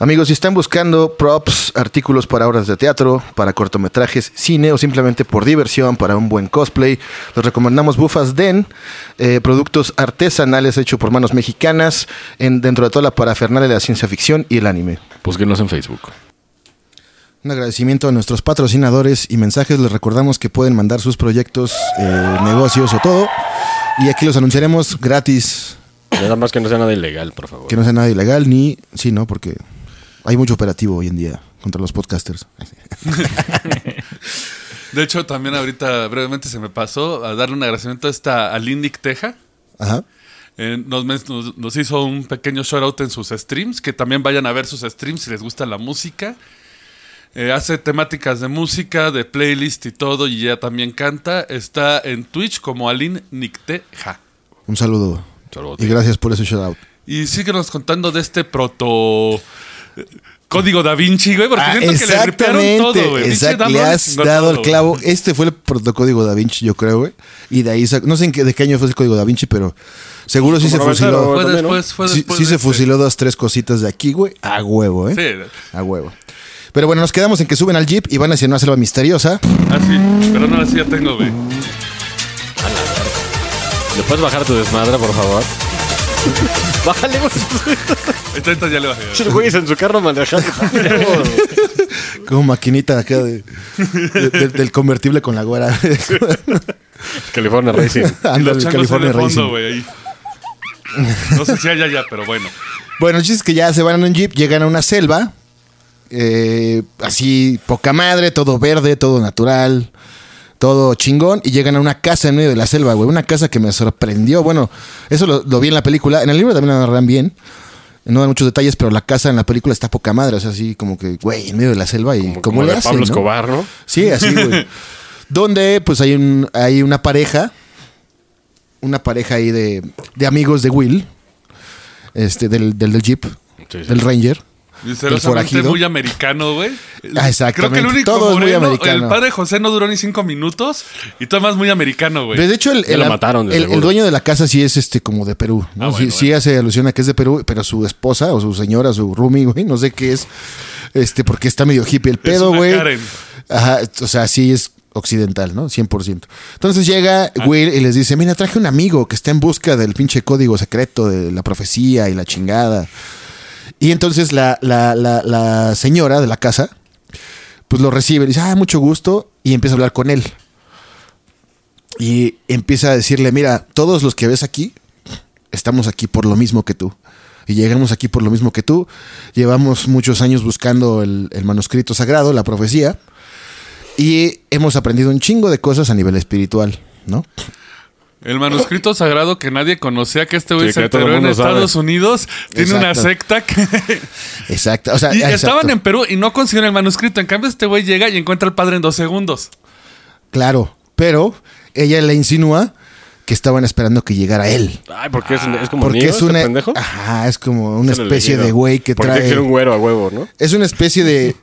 Amigos, si están buscando props, artículos para obras de teatro, para cortometrajes, cine o simplemente por diversión, para un buen cosplay, les recomendamos Bufas Den, eh, productos artesanales hechos por manos mexicanas en, dentro de toda la parafernalia de la ciencia ficción y el anime. Búsquenos en Facebook. Un agradecimiento a nuestros patrocinadores y mensajes. Les recordamos que pueden mandar sus proyectos, eh, negocios o todo. Y aquí los anunciaremos gratis. Nada más que no sea nada ilegal, por favor. Que no sea nada ilegal ni... Sí, ¿no? Porque hay mucho operativo hoy en día contra los podcasters. De hecho, también ahorita brevemente se me pasó a darle un agradecimiento a esta a Lindic Teja. Ajá. Eh, nos, nos- nos hizo un pequeño shout out en sus streams, que también vayan a ver sus streams si les gusta la música. Eh, hace temáticas de música, de playlist y todo, y ella también canta. Está en Twitch como Alin Nicteja. Un saludo. Saludos. Y gracias por ese shout out. Y síguenos contando de este proto código da Vinci, güey, porque siento que le ripearon todo, güey. Exacto, le has dado el clavo. Este fue el protocódigo da Vinci, yo creo, güey. Y de ahí, no sé en qué, de qué año fue ese código da Vinci, pero seguro sí se fusiló. Sí, después. sí se este. fusiló dos, tres cositas de aquí, güey. A huevo, ¿eh? Sí, A huevo. Pero bueno, nos quedamos en que suben al jeep y van hacia una selva misteriosa. así. Pero no, así ya tengo, güey. ¿Le puedes bajar tu desmadre, por favor? *laughs* Bájale, güey. Esta, esta ya bajé. En su carro manejando. *laughs* Como maquinita acá de, de- de- del convertible con la güera. *laughs* California Racing. Y los Ándale, changos California en el fondo, Racing. güey, ahí. No sé si haya ya, pero bueno. Bueno, el chiste es que ya se van en un jeep, llegan a una selva. eh, así, poca madre, todo verde, todo natural, todo chingón. Y llegan a una casa en medio de la selva, güey. Una casa que me sorprendió. Bueno, eso lo, lo vi en la película. En el libro también lo narran bien. No dan muchos detalles, pero la casa en la película está poca madre. O sea, así como que, güey, en medio de la selva. ¿Y Como, cómo como le de hacen, Pablo no? Escobar, ¿no? Sí, así, güey. *laughs* Donde, pues, hay, un, hay una pareja. Una pareja ahí de, de amigos de Will. Este, del, del, del Jeep. Sí, sí. Del Ranger. Misteriosamente forajido. muy americano, güey. Ah, exactamente. Creo que el único Todo es muy americano. el padre José no duró ni cinco minutos y todo más muy americano, güey. De hecho, el, el- lo mataron, de el- dueño de la casa sí es este como de Perú. ¿no? Ah, sí, bueno, sí hace alusión a que es de Perú, pero su esposa o su señora, su roomie, *laughs* güey, no sé qué es. Este, porque está medio hippie el pedo, güey. Ajá, o sea, sí es occidental, ¿no? 100%. Entonces llega Ah. Will y les dice, mira, traje un amigo que está en busca del pinche código secreto de la profecía y la chingada. Y entonces la, la, la, señora de la casa, pues lo recibe y dice, ah, mucho gusto, y empieza a hablar con él. Y empieza a decirle, mira, todos los que ves aquí, estamos aquí por lo mismo que tú. Y llegamos aquí por lo mismo que tú. Llevamos muchos años buscando el manuscrito sagrado, la profecía. Y hemos aprendido un chingo de cosas a nivel espiritual, ¿no? El manuscrito sagrado que nadie conocía que este güey Sí, se enteró en sabe. Estados Unidos. Tiene una secta que... *laughs* Exacto. O sea, y exacto. estaban en Perú y no consiguieron el manuscrito. En cambio, este güey llega y encuentra al padre en dos segundos. Claro, pero ella le insinúa que estaban esperando que llegara él. Ay, porque es, es como Porque es este una. pendejo. Ajá, es como una Es especie de güey que Porque trae. un güero a huevo, ¿no? Es una especie de,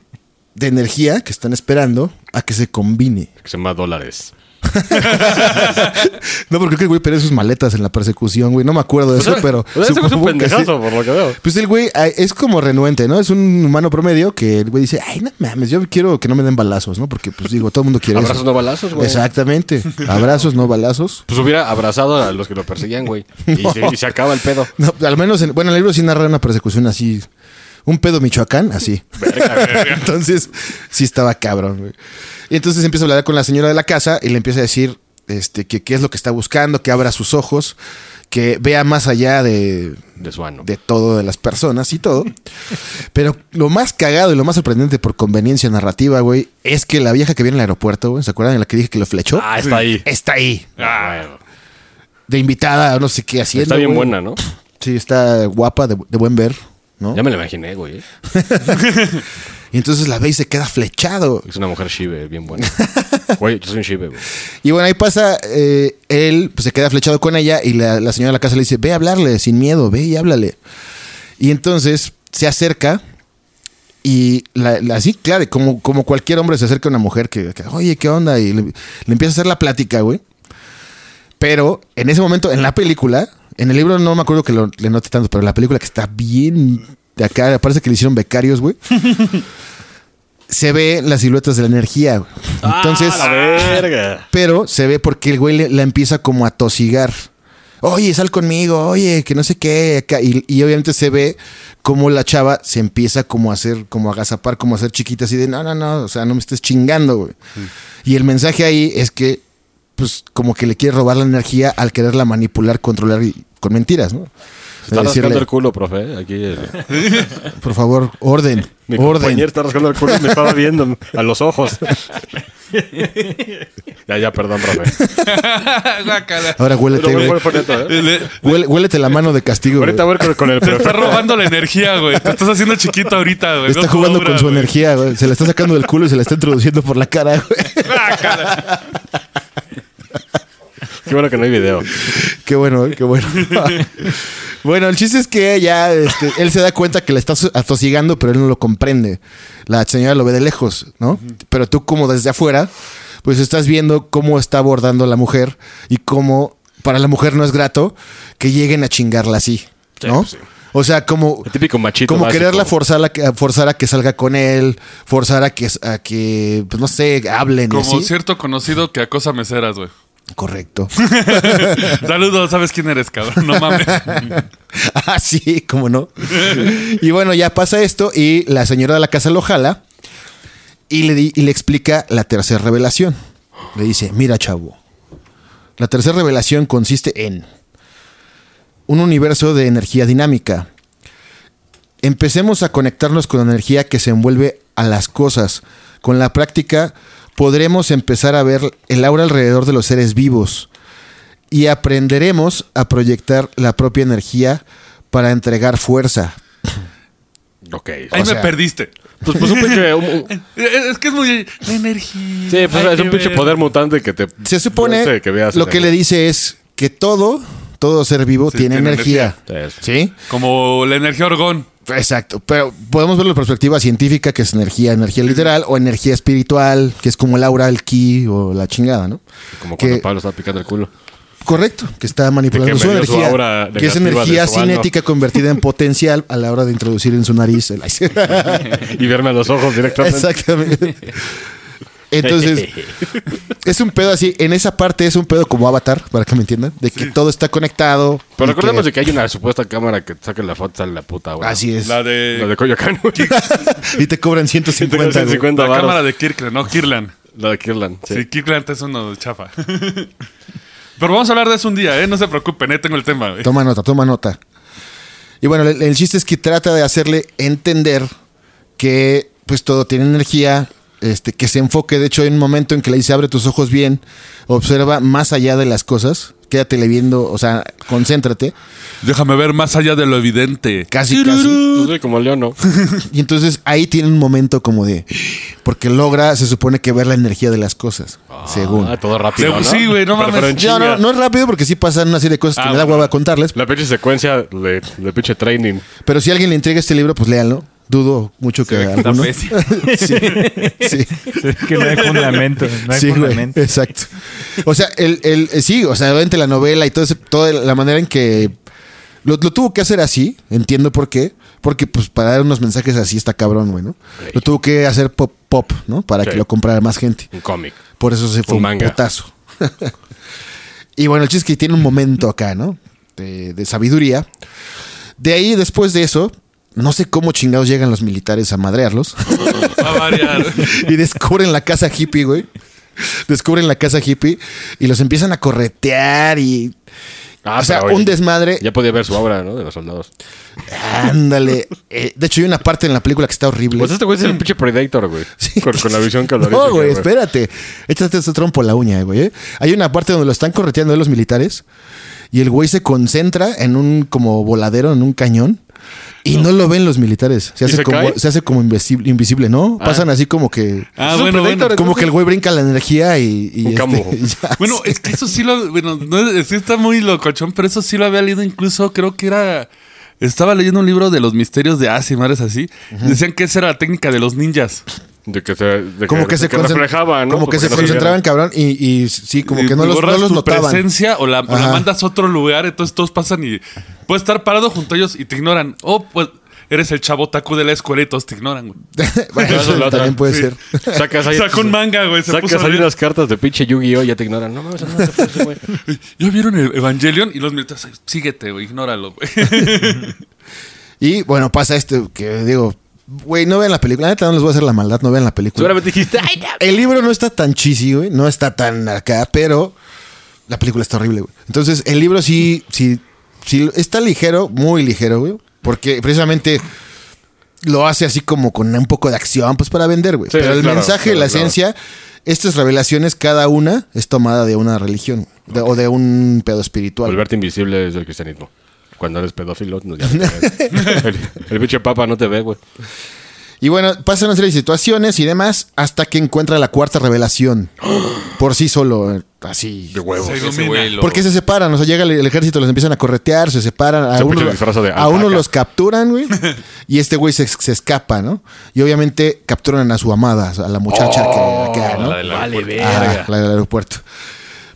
de energía que están esperando a que se combine. Que se llama dólares. *laughs* No, porque creo que el güey perdió sus maletas en la persecución, güey. No me acuerdo de eso, *laughs* pero. Güey es un sí. pendejazo, por lo que veo. Pues el güey es como renuente, ¿no? Es un humano promedio que el güey dice, ay, no mames, yo quiero que no me den balazos, ¿no? Porque, pues digo, todo el mundo quiere Abrazos eso. no balazos, güey. Exactamente. *laughs* Abrazos, no balazos. Pues hubiera abrazado a los que lo perseguían, güey. Y, se- y se acaba el pedo. No, al menos, en, bueno, en el libro sí narra una persecución así. Un pedo Michoacán, así. *laughs* entonces, sí estaba cabrón, güey. Y entonces empieza a hablar con la señora de la casa y le empieza a decir este, que qué es lo que está buscando, que abra sus ojos, que vea más allá de, De su ano. de todo de las personas y todo. Pero lo más cagado y lo más sorprendente por conveniencia narrativa, güey, es que la vieja que viene al aeropuerto, güey, ¿se acuerdan de la que dije que lo flechó? Ah, está ahí. Está ahí, Ah, Bueno. de invitada, no sé qué haciendo. Está bien güey. buena, ¿no? Sí, está guapa, de, de buen ver, ¿no? Ya me la imaginé, güey. *laughs* Y entonces la ve y se queda flechado. Es una mujer shive, bien buena. Güey, yo soy un shive, güey. Y bueno, ahí pasa, eh, él pues, se queda flechado con ella y la, la señora de la casa le dice, ve a hablarle sin miedo, ve y háblale. Y entonces se acerca y la, la- así, claro, como, como cualquier hombre se acerca a una mujer que, que, oye, ¿qué onda? Y le, le empieza a hacer la plática, güey. Pero en ese momento, en la película, en el libro no me acuerdo que lo, le note tanto, pero la película que está bien de acá, parece que le hicieron becarios, güey. *laughs* se ve las siluetas de la energía. güey. Entonces, ¡Ah, la verga! pero se ve porque el güey le- la empieza como a tosigar. Oye, sal conmigo, oye, que no sé qué. Y, y obviamente se ve como la chava se empieza como a hacer, como a agazapar, como a hacer chiquita, así de no, no, no, o sea, no me estés chingando, güey. Y el mensaje ahí es que, pues, como que le quiere robar la energía al quererla manipular, controlar y- con mentiras, ¿no? Se está Decirle, rascando el culo, profe. ¿eh? Aquí el- *laughs* por favor, orden, *laughs* mi orden. compañero está rascando el culo y me estaba *laughs* viendo a los ojos. ya, ya, perdón, profe. Ahora huélete, Pero güey. neto, ¿eh? Huele- huélete la mano de castigo. güey. Ahorita voy con, con el Te está profe. robando la energía, güey. Te estás haciendo chiquito ahorita, güey. Está No jugando cobra, con su güey. energía, güey. Se la está sacando del culo y se la está introduciendo por la cara, güey. Qué bueno que no hay video. Qué bueno, qué bueno. *laughs* bueno, el chiste es que ya este, él se da cuenta que le está atosigando, pero él no lo comprende. La señora lo ve de lejos, ¿no? Pero tú como desde afuera, pues estás viendo cómo está abordando la mujer y cómo para la mujer no es grato que lleguen a chingarla así, ¿no? pues sí. O sea, como El típico machito como básico. quererla forzar a, forzar a que salga con él, forzar a que a que pues no sé, hablen y Como así. cierto conocido que acosa meseras, güey. Correcto. *laughs* Saludos, ¿sabes quién eres, cabrón? No mames. *laughs* ah, sí, cómo no. y bueno, ya pasa esto y la señora de la casa lo jala y le, di- y le explica la tercera revelación. Le dice, mira chavo, la tercera revelación consiste en un universo de energía dinámica. Empecemos a conectarnos con la energía que se envuelve a las cosas. Con la práctica podremos empezar a ver el aura alrededor de los seres vivos y aprenderemos a proyectar la propia energía para entregar fuerza. Ok. Ahí O me perdiste. Pues, pues un pinche. *laughs* un- un- Es que es muy... La energía. sí, pues hay es un pinche ver. poder mutante que te. Se supone que veas lo que le dice es que todo, todo ser vivo Sí, tiene, tiene energía. energía. ¿Sí? Como la energía orgón. Exacto, pero podemos verlo de perspectiva científica, que es energía, energía literal, o energía espiritual, que es como el aura, el ki o la chingada, ¿no? Como Que- cuando Pablo estaba picando el culo. Correcto, que está manipulando que su energía, que es energía ano. cinética convertida en potencial a la hora de introducir en su nariz. el- *laughs* y verme a los ojos directamente. Exactamente. Entonces, *laughs* es un pedo así. En esa parte es un pedo como Avatar, para que me entiendan, de que todo está conectado. Pero recordemos que- de que hay una supuesta cámara que saca la foto sale la puta, güey. Así es. La de... La de Coyoacán, *laughs* y te cobran 150. güey. 150 La cámara de Kirkland, no Kirland. La de Kirland. Sí, Sí. Kirkland es uno de chafa. *laughs* Pero vamos a hablar de eso un día, ¿eh? No se preocupen, ¿eh? Tengo el tema, güey. Toma nota, toma nota. Y bueno, el, el chiste es que trata de hacerle entender que pues todo tiene energía, este, que se enfoque. De hecho, hay un momento en que le dice abre tus ojos bien, observa más allá de las cosas, quédatele viendo, o sea, concéntrate. Déjame ver más allá de lo evidente. Casi, casi. Pues, sí, como León, ¿no? *laughs* Y entonces ahí tiene un momento como de. Porque logra, se supone que ver la energía de las cosas. según. Ah, todo rápido, Sí, ¿no? sí, güey, no mames. No, no, no es rápido porque sí pasan una serie de cosas que Ah, me da hueva contarles. La pinche secuencia de, de pinche training. Pero si alguien le entrega este libro, pues léanlo. Dudo mucho que alguno. *laughs* sí, sí. Es que no hay fundamento. No hay Sí, güey, fundamento. exacto. O sea, el, el, eh, sí, o sea, obviamente la novela y todo ese- toda la manera en que lo, lo tuvo que hacer así, entiendo por qué, porque pues para dar unos mensajes así está cabrón, güey, ¿no? Lo tuvo que hacer pop, pop, ¿no? Para Sí. que lo comprara más gente. Un cómic. Por eso se fue Un un, *laughs* y bueno, el chiste es que tiene un momento acá, ¿no? De, de sabiduría. De ahí, después de eso, no sé cómo chingados llegan los militares a madrearlos. A variar. *laughs* y descubren la casa hippie, güey. Descubren la casa hippie y los empiezan a corretear y. Ah, o sea, un desmadre. Ya podía ver su obra, ¿no? De los soldados. Ándale. Eh, de hecho, hay una parte en la película que está horrible. Pues este güey es el pinche Predator, güey. Sí. Con, con la visión calorífica. *laughs* No, güey, espérate. Échate ese trompo en la uña, güey. ¿eh? Hay una parte donde lo están correteando los militares y el güey se concentra en un como voladero, en un cañón. Y no, lo ven los militares. Se ¿Y hace, se como, cae? se hace como invisible, invisible, ¿no? Pasan así como que. Ah, bueno. Como que el güey brinca la energía y. y Un *laughs* ya. Bueno, es que eso sí lo. Bueno, no, es que está muy locochón, pero eso sí lo había leído incluso, creo que era. Estaba leyendo un libro de los misterios de Asia y madres así. Decían que esa era la técnica de los ninjas. De que se, de Como que, se que reflejaba, ¿no? Como que Porque se no concentraban, cabrón, y, y sí, como Y que no los, borras no los tu notaban. presencia o la, o la mandas a otro lugar, entonces todos pasan y puedes estar parado junto a ellos y te ignoran. O pues eres el chavo taku de la escuela y todos te ignoran, güey. *laughs* bueno, Eso otra. también puede Sí. ser. *laughs* Sacas ahí, Saca un manga, güey. Se sacas puso ahí unas cartas de pinche Yu-Gi-Oh! y ya te ignoran. No mames, no se puede, güey. *laughs* ¿Ya vieron el Evangelion? Y los militas, síguete, güey, ignóralo, güey. Y bueno, pasa esto que digo, güey, no vean la película. La neta no les voy a hacer la maldad, no vean la película. Seguramente dijiste, ay, no. El libro no está tan cheesy, güey. No está tan acá, pero la película está horrible, güey. Entonces, el libro sí, sí, sí está ligero, muy ligero, güey. Porque precisamente lo hace así como con un poco de acción, pues para vender, güey. Sí, pero el claro, mensaje, claro, la claro. esencia, estas revelaciones, cada una es tomada de una religión de- o de un pedo espiritual. Volverte invisible es el cristianismo. Cuando eres pedófilo, no, ya no te ves. el, *laughs* el pinche papa no te ve, güey. Y bueno, pasan una serie de situaciones y demás hasta que encuentra la cuarta revelación. Por sí solo, así. De huevos. Se Porque se separan, o sea, llega el, el ejército, los empiezan a corretear, se separan, a Se uno, de a uno los capturan, güey, y este güey se, se escapa, ¿no? Y obviamente capturan a su amada, a la muchacha que, que- ¿no? la del aeropuerto. Ah, la del aeropuerto.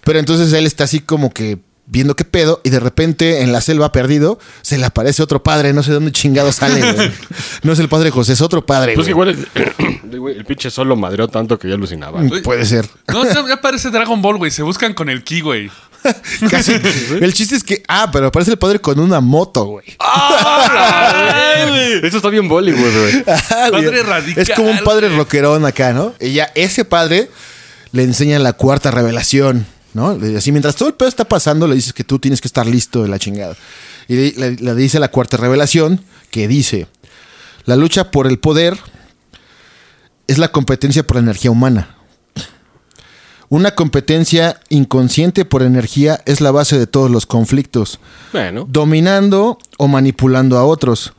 Pero entonces él está así como que viendo qué pedo y de repente en la selva perdido se le aparece otro padre, no sé de dónde chingado sale, güey. *laughs* No es el padre José, es otro padre, Pues que güey. igual el, *clears throat* el pinche sol lo madreó tanto que ya alucinaba. Mm, Puede ser. No, ya, parece Dragon Ball, güey. Se buscan con el ki, güey. *laughs* Casi. *laughs* El chiste es que, ah, pero aparece el padre con una moto, güey. Eso está bien Bollywood, güey. Ah, Padre radical, Es como un padre rockerón acá, ¿no? Y ya ese padre le enseña la cuarta revelación, ¿no? Le- Así, mientras todo el pedo está pasando, le dices que tú tienes que estar listo de la chingada. Y le, le- le dice la cuarta revelación que dice, la lucha por el poder es la competencia por la energía humana. Una competencia inconsciente por energía es la base de todos los conflictos Bueno, dominando o manipulando a otros.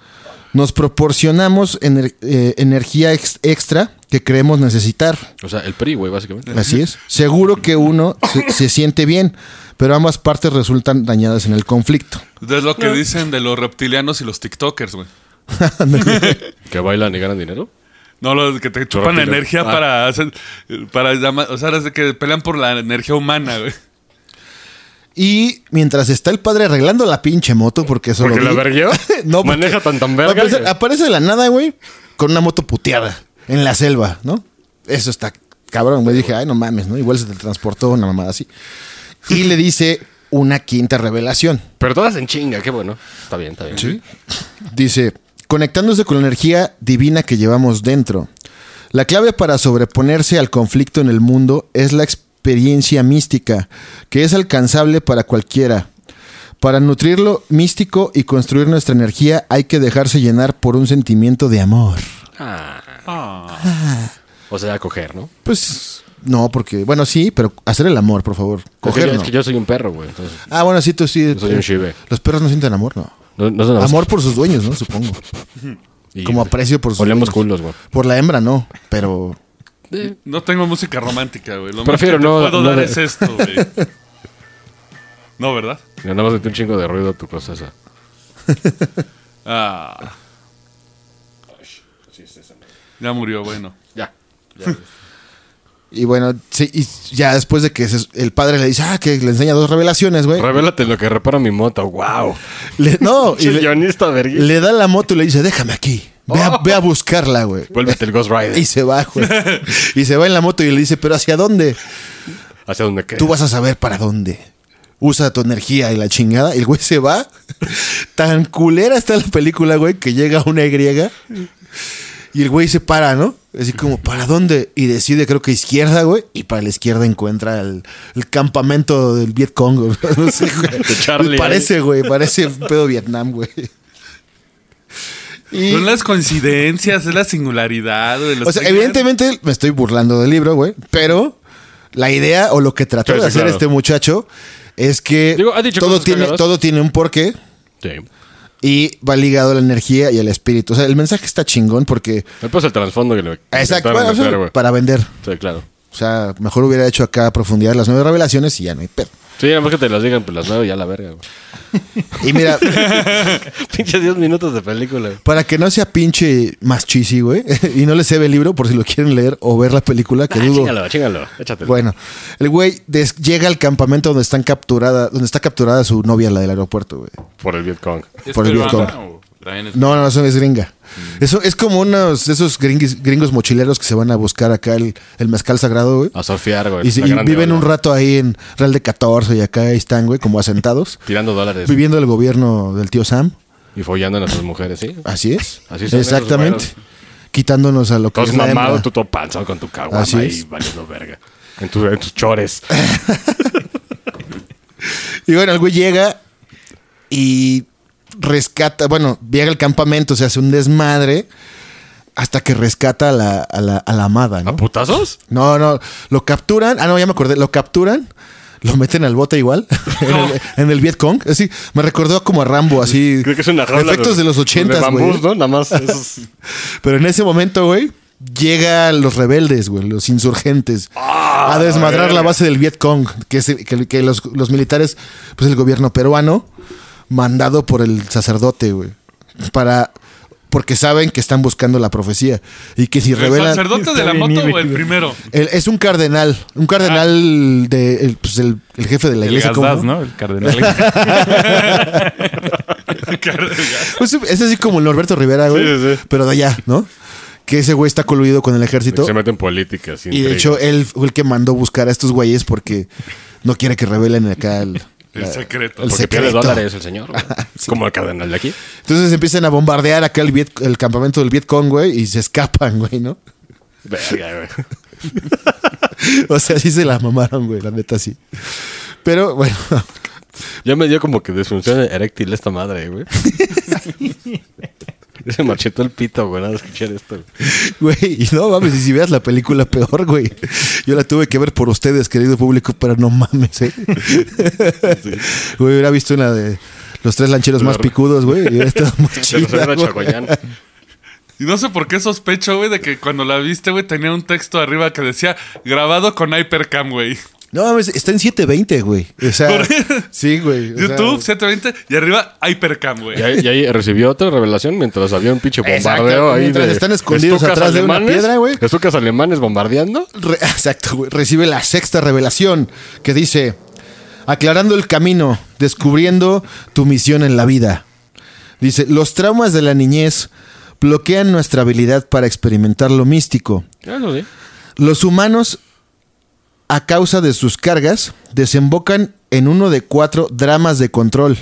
Nos proporcionamos ener- eh, energía ex- extra que creemos necesitar. o sea, el PRI, güey, básicamente. Así es. Seguro que uno se, se siente bien, pero ambas partes resultan dañadas en el conflicto. Es lo que dicen de los reptilianos y los TikTokers, güey. *laughs* Que bailan y ganan dinero. No, los que te chupan energía Ah. para hacer. Para llamar. O sea, es que pelean por la energía humana, güey. Y mientras está el padre arreglando la pinche moto, porque eso Porque lo la vi. *laughs* no, porque- Maneja tan tan verga. que- aparece de la nada, güey, con una moto puteada en la selva, ¿no? Eso está cabrón, güey. Dije, ay, no mames, ¿no? Igual se te transportó una mamada así. Y le dice una quinta revelación. Pero todas en chinga, qué bueno. Está bien, está bien. Sí. Dice, conectándose con la energía divina que llevamos dentro. La clave para sobreponerse al conflicto en el mundo es la experiencia mística, que es alcanzable para cualquiera. Para nutrir lo místico y construir nuestra energía hay que dejarse llenar por un sentimiento de amor. O sea, coger, ¿no? Pues no, porque, bueno, sí, pero hacer el amor, por favor. Es que, Coger, no. es que yo soy un perro, güey. Entonces, Ah, bueno, sí, tú sí. Soy un shive. Los perros no sienten amor, no. no, no Amor por sus dueños, ¿no? Supongo. y- Como aprecio por sus Olemos dueños. culos, güey. Por la hembra, no, pero No tengo música romántica, güey. Lo Prefiero más que te no- puedo no dar de- es esto, güey. No, ¿verdad? Y nada más metí un chingo de ruido a tu cosa esa. Ah. Ya murió, bueno. Ya. Y bueno, sí, y ya después de que se- el padre le dice, ah, que le enseña dos revelaciones, güey. Revélate lo que repara mi moto. Wow. Le- no, *laughs* y le, guionista vergüenza. le da la moto y le dice, déjame aquí. Ve a, ve a buscarla, güey. Vuélvete el Ghost Rider. Y se va, güey. Y se va en la moto y le dice, pero ¿hacia dónde? ¿Hacia dónde qué? Tú vas a saber para dónde. Usa tu energía y la chingada. Y el güey se va. *laughs* Tan culera está la película, güey, que llega una Y. Y el güey se para, ¿no? Así como, ¿para dónde? Y decide, creo que izquierda, güey. Y para la izquierda encuentra el, el campamento del Vietcong, güey. *laughs* No sé, *laughs* güey. Charlie Parece, güey. Parece un pedo Vietnam, güey. Y, Son las coincidencias, es la singularidad, güey. o sea, evidentemente me estoy burlando del libro, güey. Pero la idea o lo que trató Sí, de sí, hacer claro. este muchacho es que Digo, todo, tiene, cagadas. todo tiene un porqué Sí. Y va ligado a la energía y al espíritu. O sea, el mensaje está chingón porque... Después el trasfondo que le Exacto, bueno, güey. para vender. Sí, claro. O sea, mejor hubiera hecho acá profundidad las nueve revelaciones y ya no hay pedo. Sí, nada más que te las digan, pues las nueve ya la verga, güey. Y mira, *laughs* Pinche 10 minutos de película. güey. para que no sea pinche más cheesy, güey, *laughs* y no les cebe el libro por si lo quieren leer o ver la película, que Ah, dudo. chingalo. Échatelo. Bueno, el güey des- llega al campamento donde están capturada, donde está capturada su novia, la del aeropuerto, güey. Por el Vietcong. ¿Es Por el peruana Vietcong. O también es- No, no, eso es gringa. Eso es como unos de esos gringos, gringos mochileros que se van a buscar acá el, el mezcal sagrado, güey. A surfear, güey. Y, se- y viven ola. un rato ahí en Real de 14 y acá ahí están, güey, como asentados. Tirando dólares. Viviendo el gobierno del tío Sam. Y follando a nuestras mujeres, ¿sí? Así es. Así son Exactamente. Quitándonos a lo que Todos es mamado, tú todo panzón con tu caguama Así ahí es. valiendo verga. En, tu- en tus chores. *laughs* Y bueno, el güey llega y rescata, bueno, llega al campamento, se hace un desmadre hasta que rescata a la, a la, a la amada, ¿A ¿no? putazos? No, no, lo capturan, ah, no, ya me acordé, lo capturan, lo meten al bote igual, *laughs* en, el, en el Vietcong, así, me recordó como a Rambo, así, Creo que es una efectos de, los ochentas, güey. ¿no? Nada más. esos- *laughs* Pero en ese momento, güey, llegan los rebeldes, güey, los insurgentes, Ah, a desmadrar la base del Vietcong, que, es, que, que los, los militares, pues el gobierno peruano, mandado por el sacerdote, güey, para... Porque saben que están buscando la profecía. Y que si ¿El revelan... sacerdote de la moto o el primero? El- es un cardenal. Un cardenal de... El, pues el, el jefe de la El iglesia. ¿cómo? Gazdaz, ¿no? *laughs* El cardenal. Pues es así como el Norberto Rivera, güey. Sí, sí, sí. Pero de allá, ¿no? Que ese güey está coludido con el ejército. Se meten en política. sin Y de hecho, él fue el que mandó buscar a estos güeyes porque no quiere que revelen acá el, El secreto. el Porque pierde secreto. dólares el señor. güey. *laughs* Como el cardenal de aquí. Entonces empiezan a bombardear acá el, Viet- el campamento del Vietcong, güey, y se escapan, güey, ¿no? Verga, güey. *laughs* O sea, sí se la mamaron, güey, la neta sí. Pero bueno, Ya me dio como que disfunción eréctil esta madre, güey. *laughs* *laughs* Se marchitó el pito, güey, nada de escuchar esto. güey, y no mames, y si veas la película peor, güey. Yo la tuve que ver por ustedes, querido público, pero no mames, ¿eh? Güey, hubiera visto una de los tres lancheros más picudos, güey, y hubiera estado muy *laughs* chida. Y no sé por qué sospecho, güey, de que cuando la viste, güey, tenía un texto arriba que decía grabado con Hypercam, güey. No mames, está en 720, güey. O sea, sí, güey. o sea, YouTube 720 y arriba Hypercam, güey. Y ahí, y ahí recibió otra revelación mientras había un pinche Exacto, bombardeo ahí. mientras de están escondidos atrás de una piedra, güey. Estucas alemanes bombardeando. Re- *laughs* exacto, güey. Recibe la sexta revelación que dice: aclarando el camino, descubriendo tu misión en la vida. Dice: los traumas de la niñez bloquean nuestra habilidad para experimentar lo místico. Eso sí. Los humanos, a causa de sus cargas, desembocan en uno de cuatro dramas de control.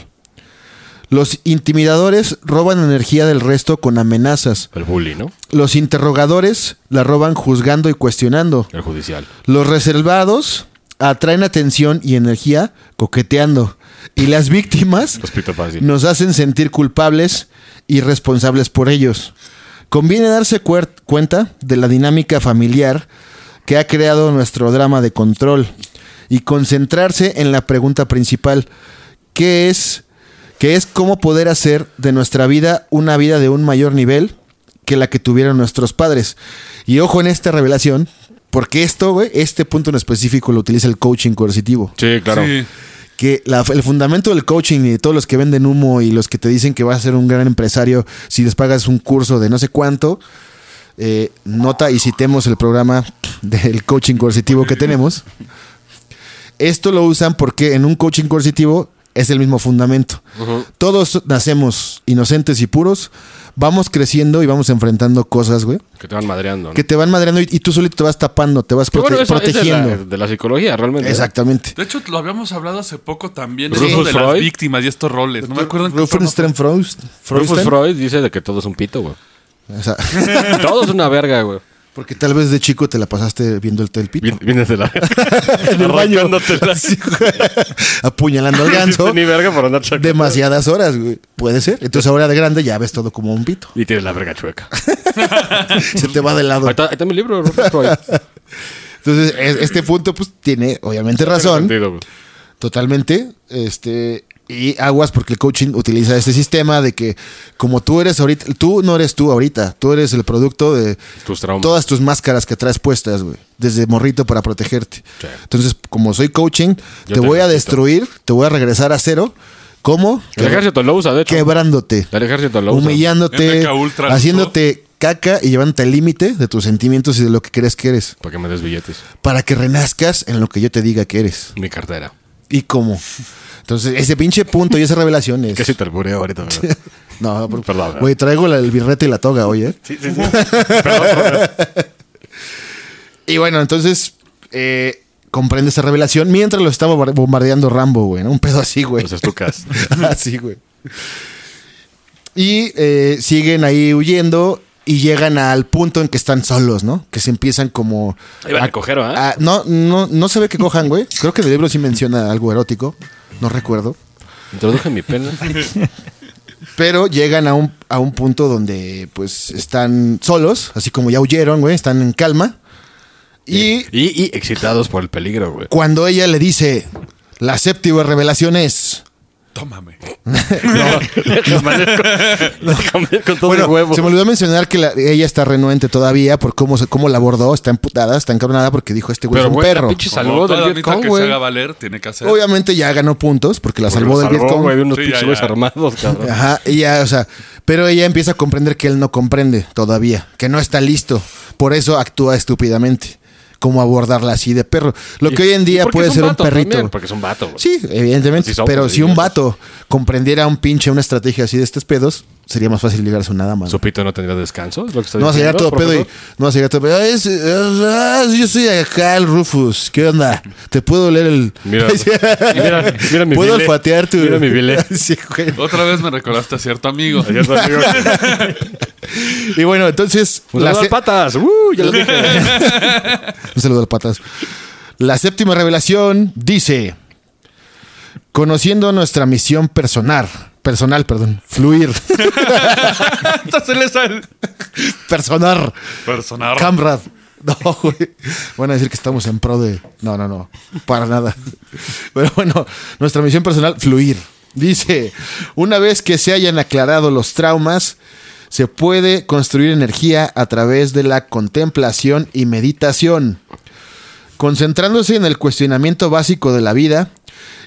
Los intimidadores roban energía del resto con amenazas. El bully, ¿no? Los interrogadores la roban juzgando y cuestionando. El judicial. Los reservados atraen atención y energía coqueteando. Y las víctimas *laughs* nos hacen sentir culpables y responsables por ellos. Conviene darse cuenta de la dinámica familiar que ha creado nuestro drama de control y concentrarse en la pregunta principal, que es, que es cómo poder hacer de nuestra vida una vida de un mayor nivel que la que tuvieron nuestros padres. Y ojo en esta revelación, porque esto, güey, este punto en específico lo utiliza el coaching coercitivo Sí, claro. Sí. que la- el fundamento del coaching y de todos los que venden humo y los que te dicen que vas a ser un gran empresario si les pagas un curso de no sé cuánto, eh, nota y citemos el programa del coaching coercitivo que tenemos. Esto lo usan porque en un coaching coercitivo es el mismo fundamento. Todos nacemos inocentes y puros, vamos creciendo y vamos enfrentando cosas, güey, Que te van madreando. ¿no? que te van madreando y, y tú solito te vas tapando, te vas Pero prote- bueno, eso- eso es de protegiendo. la, de la psicología, realmente. ¿eh? Exactamente. De hecho, lo habíamos hablado hace poco también. De las Freud. víctimas y estos roles. No me acuerdo en qué Rufus Rufus Freud dice de que todo es un pito, güey. O sea, *laughs* todo es una verga, güey. Porque tal vez de chico te la pasaste viendo el telpito. Vien- Vienes de la... *laughs* en el *laughs* baño. Arrancándotela. Sí, güey. Apuñalando al ganso. Ni verga por andar chacando. Demasiadas horas, güey. Puede ser. Entonces ahora de grande ya ves todo como un pito. Y tienes la verga chueca. Se te va de lado. Ahí está, ahí está mi libro, Freud. Entonces, es- este punto, pues, tiene obviamente razón. Sentido, güey. Totalmente. Este. Y aguas porque el coaching utiliza este sistema de que como tú eres ahorita, tú no eres tú ahorita, tú eres el producto de Tus traumas. todas tus máscaras que traes puestas, güey, desde morrito para protegerte. Sí. Entonces, como soy coaching, Yo te te voy a destruir, te voy a regresar a cero. ¿Cómo? El ejército lo usa, de hecho. Quebrándote, El ejército lo usa. humillándote, haciéndote caca y llevándote al límite de tus sentimientos y de lo que crees que eres, Para que me des billetes. para que renazcas en lo que yo te diga que eres. Mi cartera. ¿Y cómo? Entonces, ese pinche punto y esa revelación es... *laughs* Casi te albureo ahorita. *laughs* No, por- Perdón. Güey, traigo el birrete y la toga hoy, ¿eh? sí, sí, sí. Perdón, perdón. *laughs* Y bueno, entonces eh, comprende esa revelación mientras lo estaba bar- bombardeando Rambo, güey, ¿no? Un pedo así, güey. Los estucas. así, güey. Y eh, siguen ahí huyendo y llegan al punto en que están solos, ¿no? Que se empiezan como... Iban a coger, ¿ah? a- no, no, no se ve que cojan, güey. Creo que el libro sí menciona algo erótico. No recuerdo. Introduje mi pena. Pero llegan a un, a un punto donde pues están solos, así como ya huyeron, güey, están en calma. Y Y, y excitados por el peligro, güey. cuando ella le dice, la séptima revelación es... Tómame. *laughs* Bueno, huevo. se me olvidó mencionar que la- ella está renuente todavía por cómo, se- cómo la abordó, está emputada, está encabronada porque dijo este güey es un güey, perro. pinche salvó del Vietcong, que se haga valer, tiene que hacer. Obviamente ya ganó puntos porque la salvó del Vietcong. güey, unos Sí, ya, ya. armados, cabrón. Ajá, y ya, o sea, pero ella empieza a comprender que él no comprende todavía, que no está listo. Por eso actúa estúpidamente. Como abordarla así de perro. Lo que hoy en día puede ser un perrito. también, porque es un vato. Sí, evidentemente. Son, pero pues, si un vato comprendiera un pinche, una estrategia así de estos pedos, sería más fácil ligarse a una dama. ¿no? Su pito no tendría descanso, es lo que está No vas a llegar todo pedo y. No vas a llegar todo pedo. "Ah, es- yo soy acá el Rufus. ¿Qué onda? Te puedo leer el. Mira, *laughs* mira, mira mi Puedo bile. olfatear tu. Mira mi bile. *laughs* sí, güey. Otra vez me recordaste a cierto amigo. *laughs* Y bueno, entonces. Un saludo al patas. Uh, ya lo dije. Un saludo al patas. La séptima revelación dice: Conociendo nuestra misión personal. Personal, perdón. Fluir. Sale. Personal. Personal. Camrad. No, güey. Van a decir que estamos en pro de. No, no, no. Para nada. Pero bueno, nuestra misión personal, fluir. Dice: Una vez que se hayan aclarado los traumas, se puede construir energía a través de la contemplación y meditación. Concentrándose en el cuestionamiento básico de la vida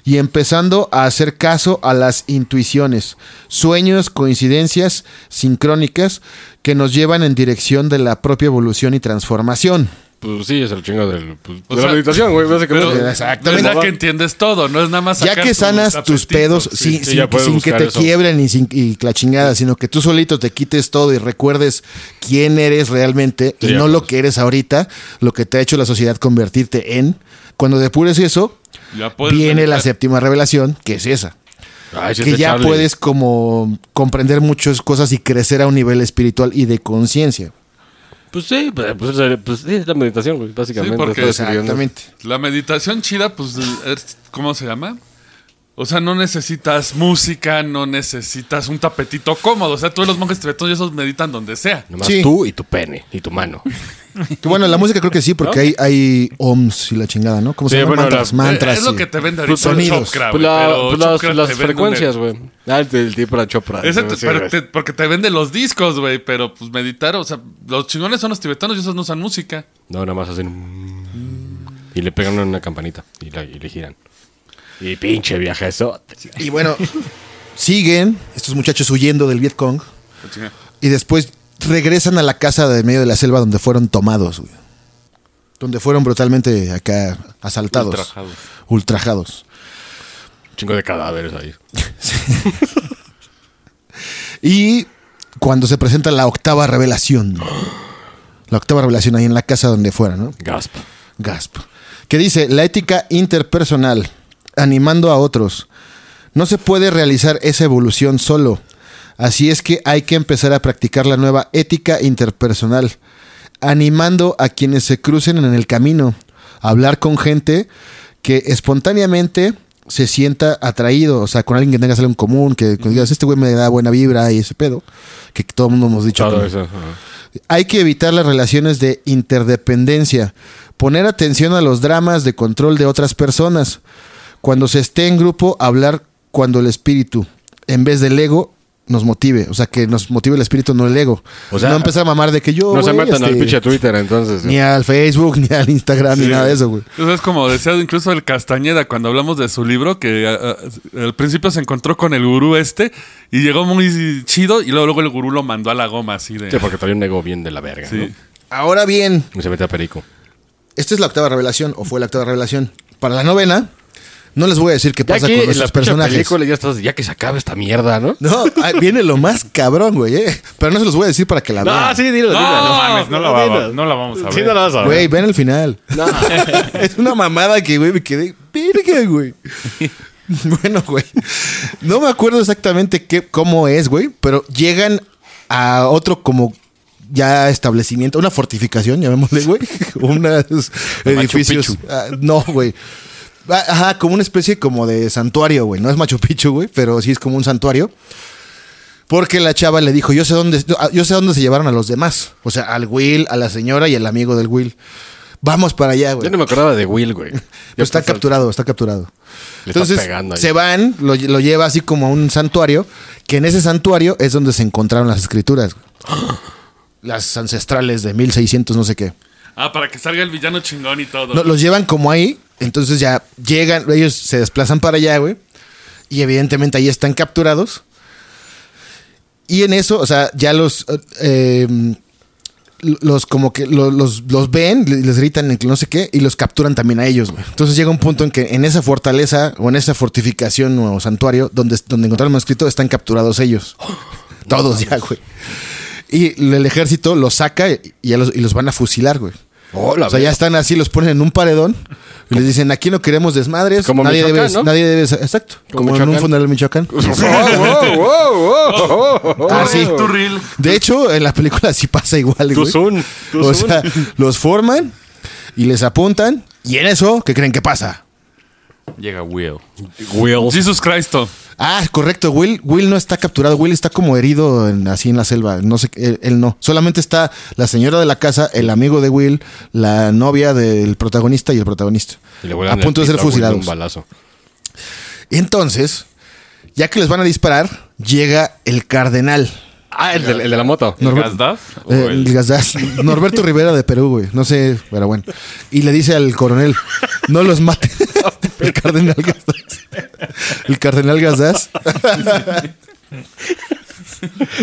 y empezando a hacer caso a las intuiciones, sueños, coincidencias sincrónicas que nos llevan en dirección de la propia evolución y transformación. Pues sí, es el chingo del, pues, de sea, la meditación, güey, básicamente. Exactamente. Es ya que entiendes todo, no es nada más Ya que sanas tus pedos sí. sin, sí, sin- ya puedes sin que te eso. quiebren y, sin, y la chingada, sino que tú solito te quites todo y recuerdes quién eres realmente Sí, y no lo que eres ahorita, lo que te ha hecho la sociedad convertirte en. Cuando depures eso, viene la séptima revelación, que es esa. Ay, que ya Charlie. puedes como comprender muchas cosas y crecer a un nivel espiritual y de conciencia. Pues sí, pues, pues, pues sí, es la meditación, güey, básicamente. Sí, porque-. Exactamente. La meditación chida, pues, es- ¿cómo se llama? O sea, no necesitas música, no necesitas un tapetito cómodo. O sea, todos los monjes tibetanos esos meditan donde sea. Nomás Sí. tú y tu pene y tu mano. *laughs* Que bueno, la música creo que sí, porque hay, hay ohms y la chingada, ¿no? ¿Cómo se Sí, llama? bueno, mantras, la- mantras. es lo que te vende Pues ahorita el sonidos. chakra, Pues, güey, la- pero pues las, vende frecuencias, güey. Ah, el, el tipo para Chopra. Porque te venden los discos, güey, pero pues meditar, o sea, los chingones son los tibetanos y esos no usan música. No, nada más hacen... Y le pegan una campanita y, la- y le giran. Y pinche viaje eso. Y bueno, siguen estos muchachos huyendo del Vietcong y después regresan a la casa de medio de la selva donde fueron tomados, güey. Donde fueron brutalmente acá asaltados. Ultrajados. Ultrajados. Chingo de cadáveres ahí. *laughs* Y cuando se presenta la octava revelación. La octava revelación ahí en la casa donde fuera, ¿no? Gasp. Gasp. Que dice, la ética interpersonal, animando a otros. No se puede realizar esa evolución solo. Así es que hay que empezar a practicar la nueva ética interpersonal, animando a quienes se crucen en el camino, a hablar con gente que espontáneamente se sienta atraído, o sea, con alguien que tengas algo en común, que, que digas, este güey me da buena vibra y ese pedo, que todo el mundo hemos dicho. Como- eso. ajá. hay que evitar las relaciones de interdependencia, poner atención a los dramas de control de otras personas. Cuando se esté en grupo, hablar cuando el espíritu, en vez del ego, nos motive. O sea, que nos motive el espíritu, no el ego. O sea, no empezar a mamar de que yo. no se metan al este, pinche Twitter entonces. Ni al Facebook, *laughs* ni al Instagram, ni nada de eso, güey. Eso es como decía incluso el Castañeda cuando hablamos de su libro, que ah, ah, al principio se encontró con el gurú este y llegó muy chido y luego, luego el gurú lo mandó a la goma así de... Sí, porque traía un ego bien de la verga, Sí. ¿no? Ahora bien, Y se mete a perico. esta es la octava revelación, o fue la octava revelación. Para la novena, no les voy a decir qué Ya pasa que con la pinche personajes. película ya estás, ya que se acabe esta mierda, ¿no? No, *laughs* ah, viene lo más cabrón, güey, eh. Pero no se los voy a decir para que la vean. No, sí, dilo, No, dilo. No mames, no la, dilo. vamos, no la vamos a ver. Sí, no la vas a ver. Güey, ven el final. *laughs* es una mamada que, güey, me quedé. Verga, güey. *laughs* bueno, güey. No me acuerdo exactamente qué, cómo es, güey. Pero llegan a otro como ya establecimiento, una fortificación, llamémosle, güey. Unos edificios. Ah, no, güey. Ah, Ajá, como una especie como de santuario, güey. No es Machu Picchu, güey, pero sí es como un santuario. Porque la chava le dijo, yo sé dónde, yo sé dónde se llevaron a los demás. O sea, al Will, a la señora y al amigo del Will. Vamos para allá, güey. Yo no me acordaba de Will, güey. Pero Yo está capturado, está capturado. Le Entonces pegando ahí. se van, lo, lo lleva así como a un santuario, que en ese santuario es donde se encontraron las escrituras. güey. *gasps* Las ancestrales de 1600 no sé qué. Ah, para que salga el villano chingón y todo. No, los llevan como ahí, entonces ya llegan, ellos se desplazan para allá, güey. Y evidentemente ahí están capturados. Y en eso, o sea, ya los... eh, los como que lo- los, los ven, le- les gritan en que no sé qué y los capturan también a ellos, güey. Entonces llega un punto en que en esa fortaleza o en esa fortificación o santuario donde, donde encontraron el manuscrito están capturados ellos. *gasps* Todos ya, güey. Y el ejército los saca y, los, y los van a fusilar, güey. O sea, ya están así, los ponen en un paredón y les dicen, aquí no queremos desmadres. Como nadie Michoacán, debe, ¿no? nadie debe, exacto. Como en un Michoacán. funeral en Michoacán. *laughs* Ah, sí. De hecho, en la película sí pasa igual, güey. Tuzún, O sea, los forman y les apuntan y en eso, ¿qué creen que pasa? Llega Will. Will. Jesus Cristo. Ah, correcto. Will, Will no está capturado. Will está como herido en- así en la selva. No sé, él, él no. Solamente está la señora de la casa, el amigo de Will, la novia del protagonista y el protagonista. Y le a punto el de ser fusilados. Un balazo. Entonces, ya que les van a disparar, llega el cardenal. Ah, el de, el de la moto. ¿El Norbert- Gazdaf? ¿O Eh, el- el Gazdaz. *laughs* Norberto Rivera de Perú, güey. No sé, pero bueno. Y le dice al coronel, no los maten. *laughs* *laughs* el cardenal Gazdaz. El cardenal Gazdaz.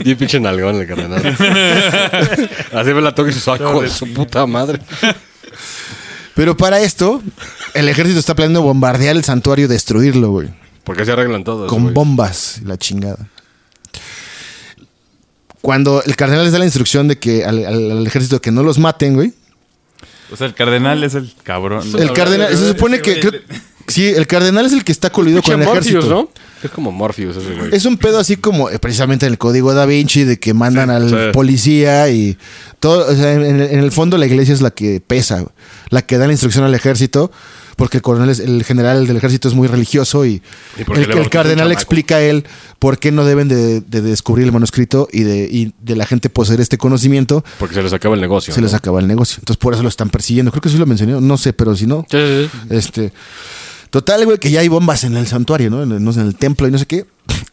Y un pinche nalgón el cardenal. Así me la toca y su saco de su puta madre. Pero para esto, el ejército está planeando bombardear el santuario y destruirlo, güey. Porque se arreglan todos. Con güey. bombas, la chingada. Cuando el cardenal les da la instrucción de que al, al- al ejército que no los maten, güey. O sea, el cardenal es el cabrón. El cardenal, se supone que. creo- sí, el cardenal es el que está coludido con el Morpheus, ejército. ¿no? Es como Morpheus ese güey. Es un pedo así como eh, precisamente en el código da Vinci de que mandan al sí. policía y todo. O sea, en, el- en el fondo la iglesia es la que pesa, la que da la instrucción al ejército, porque el coronel, es- el general del ejército es muy religioso y, Y porque el, le el bautizó un cardenal chamaco. explica a él por qué no deben de, de descubrir el manuscrito y de, y de la gente poseer este conocimiento. Porque se les acaba el negocio. Se ¿no? les acaba el negocio. Entonces por eso lo están persiguiendo. Creo que sí lo mencioné, no sé, pero si no, Sí, sí, sí. este. Total, güey, que ya hay bombas en el santuario, ¿no? En en el templo y no sé qué.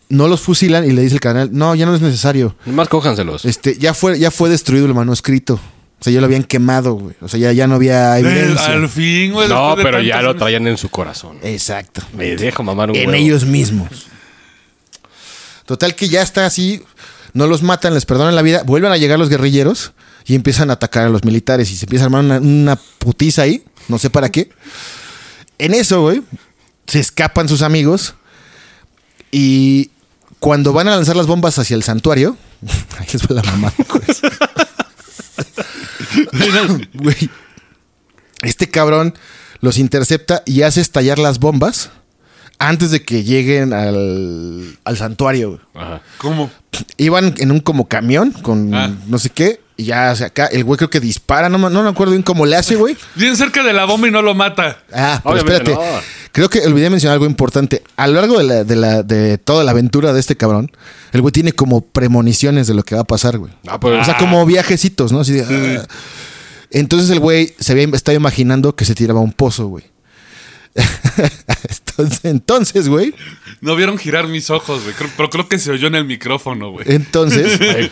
No los fusilan y le dice el cardenal, no, ya no es necesario. Nomás cójanselos. Este, ya fue, ya fue destruido el manuscrito. O sea, ya lo habían quemado, güey. O sea, ya, ya no había evidencia. Al fin, güey. No, pero ya lo traían en su corazón. Exacto. Me dejo mamar un En huevo. ellos mismos. Total que ya está así. No los matan, les perdonan la vida. Vuelven a llegar los guerrilleros y empiezan a atacar a los militares. Y se empieza a armar una, una putiza ahí. No sé para qué. En eso, güey, se escapan sus amigos. Y cuando van a lanzar las bombas hacia el santuario, *laughs* ahí les va la mamá. *laughs* Güey, este cabrón los intercepta y hace estallar las bombas antes de que lleguen al, al santuario. güey. Ajá. ¿Cómo? Iban en un como camión con Ah. no sé qué. Y ya hacia acá, el güey creo que dispara, no, me- no me acuerdo bien cómo le hace, güey. *laughs* Bien cerca de la bomba y no lo mata. Ah, pero Obviamente espérate. no. Creo que olvidé mencionar algo importante. A lo largo de, la, de, la, de toda la aventura de este cabrón, el güey tiene como premoniciones de lo que va a pasar, güey. Ah, pues- o sea, como viajecitos, ¿no? Así de, ah. Entonces el güey se había estado imaginando que se tiraba a un pozo, güey. *laughs* Entonces, güey. No vieron girar mis ojos, güey. Creo- Pero creo que se oyó en el micrófono, güey. Entonces, *laughs*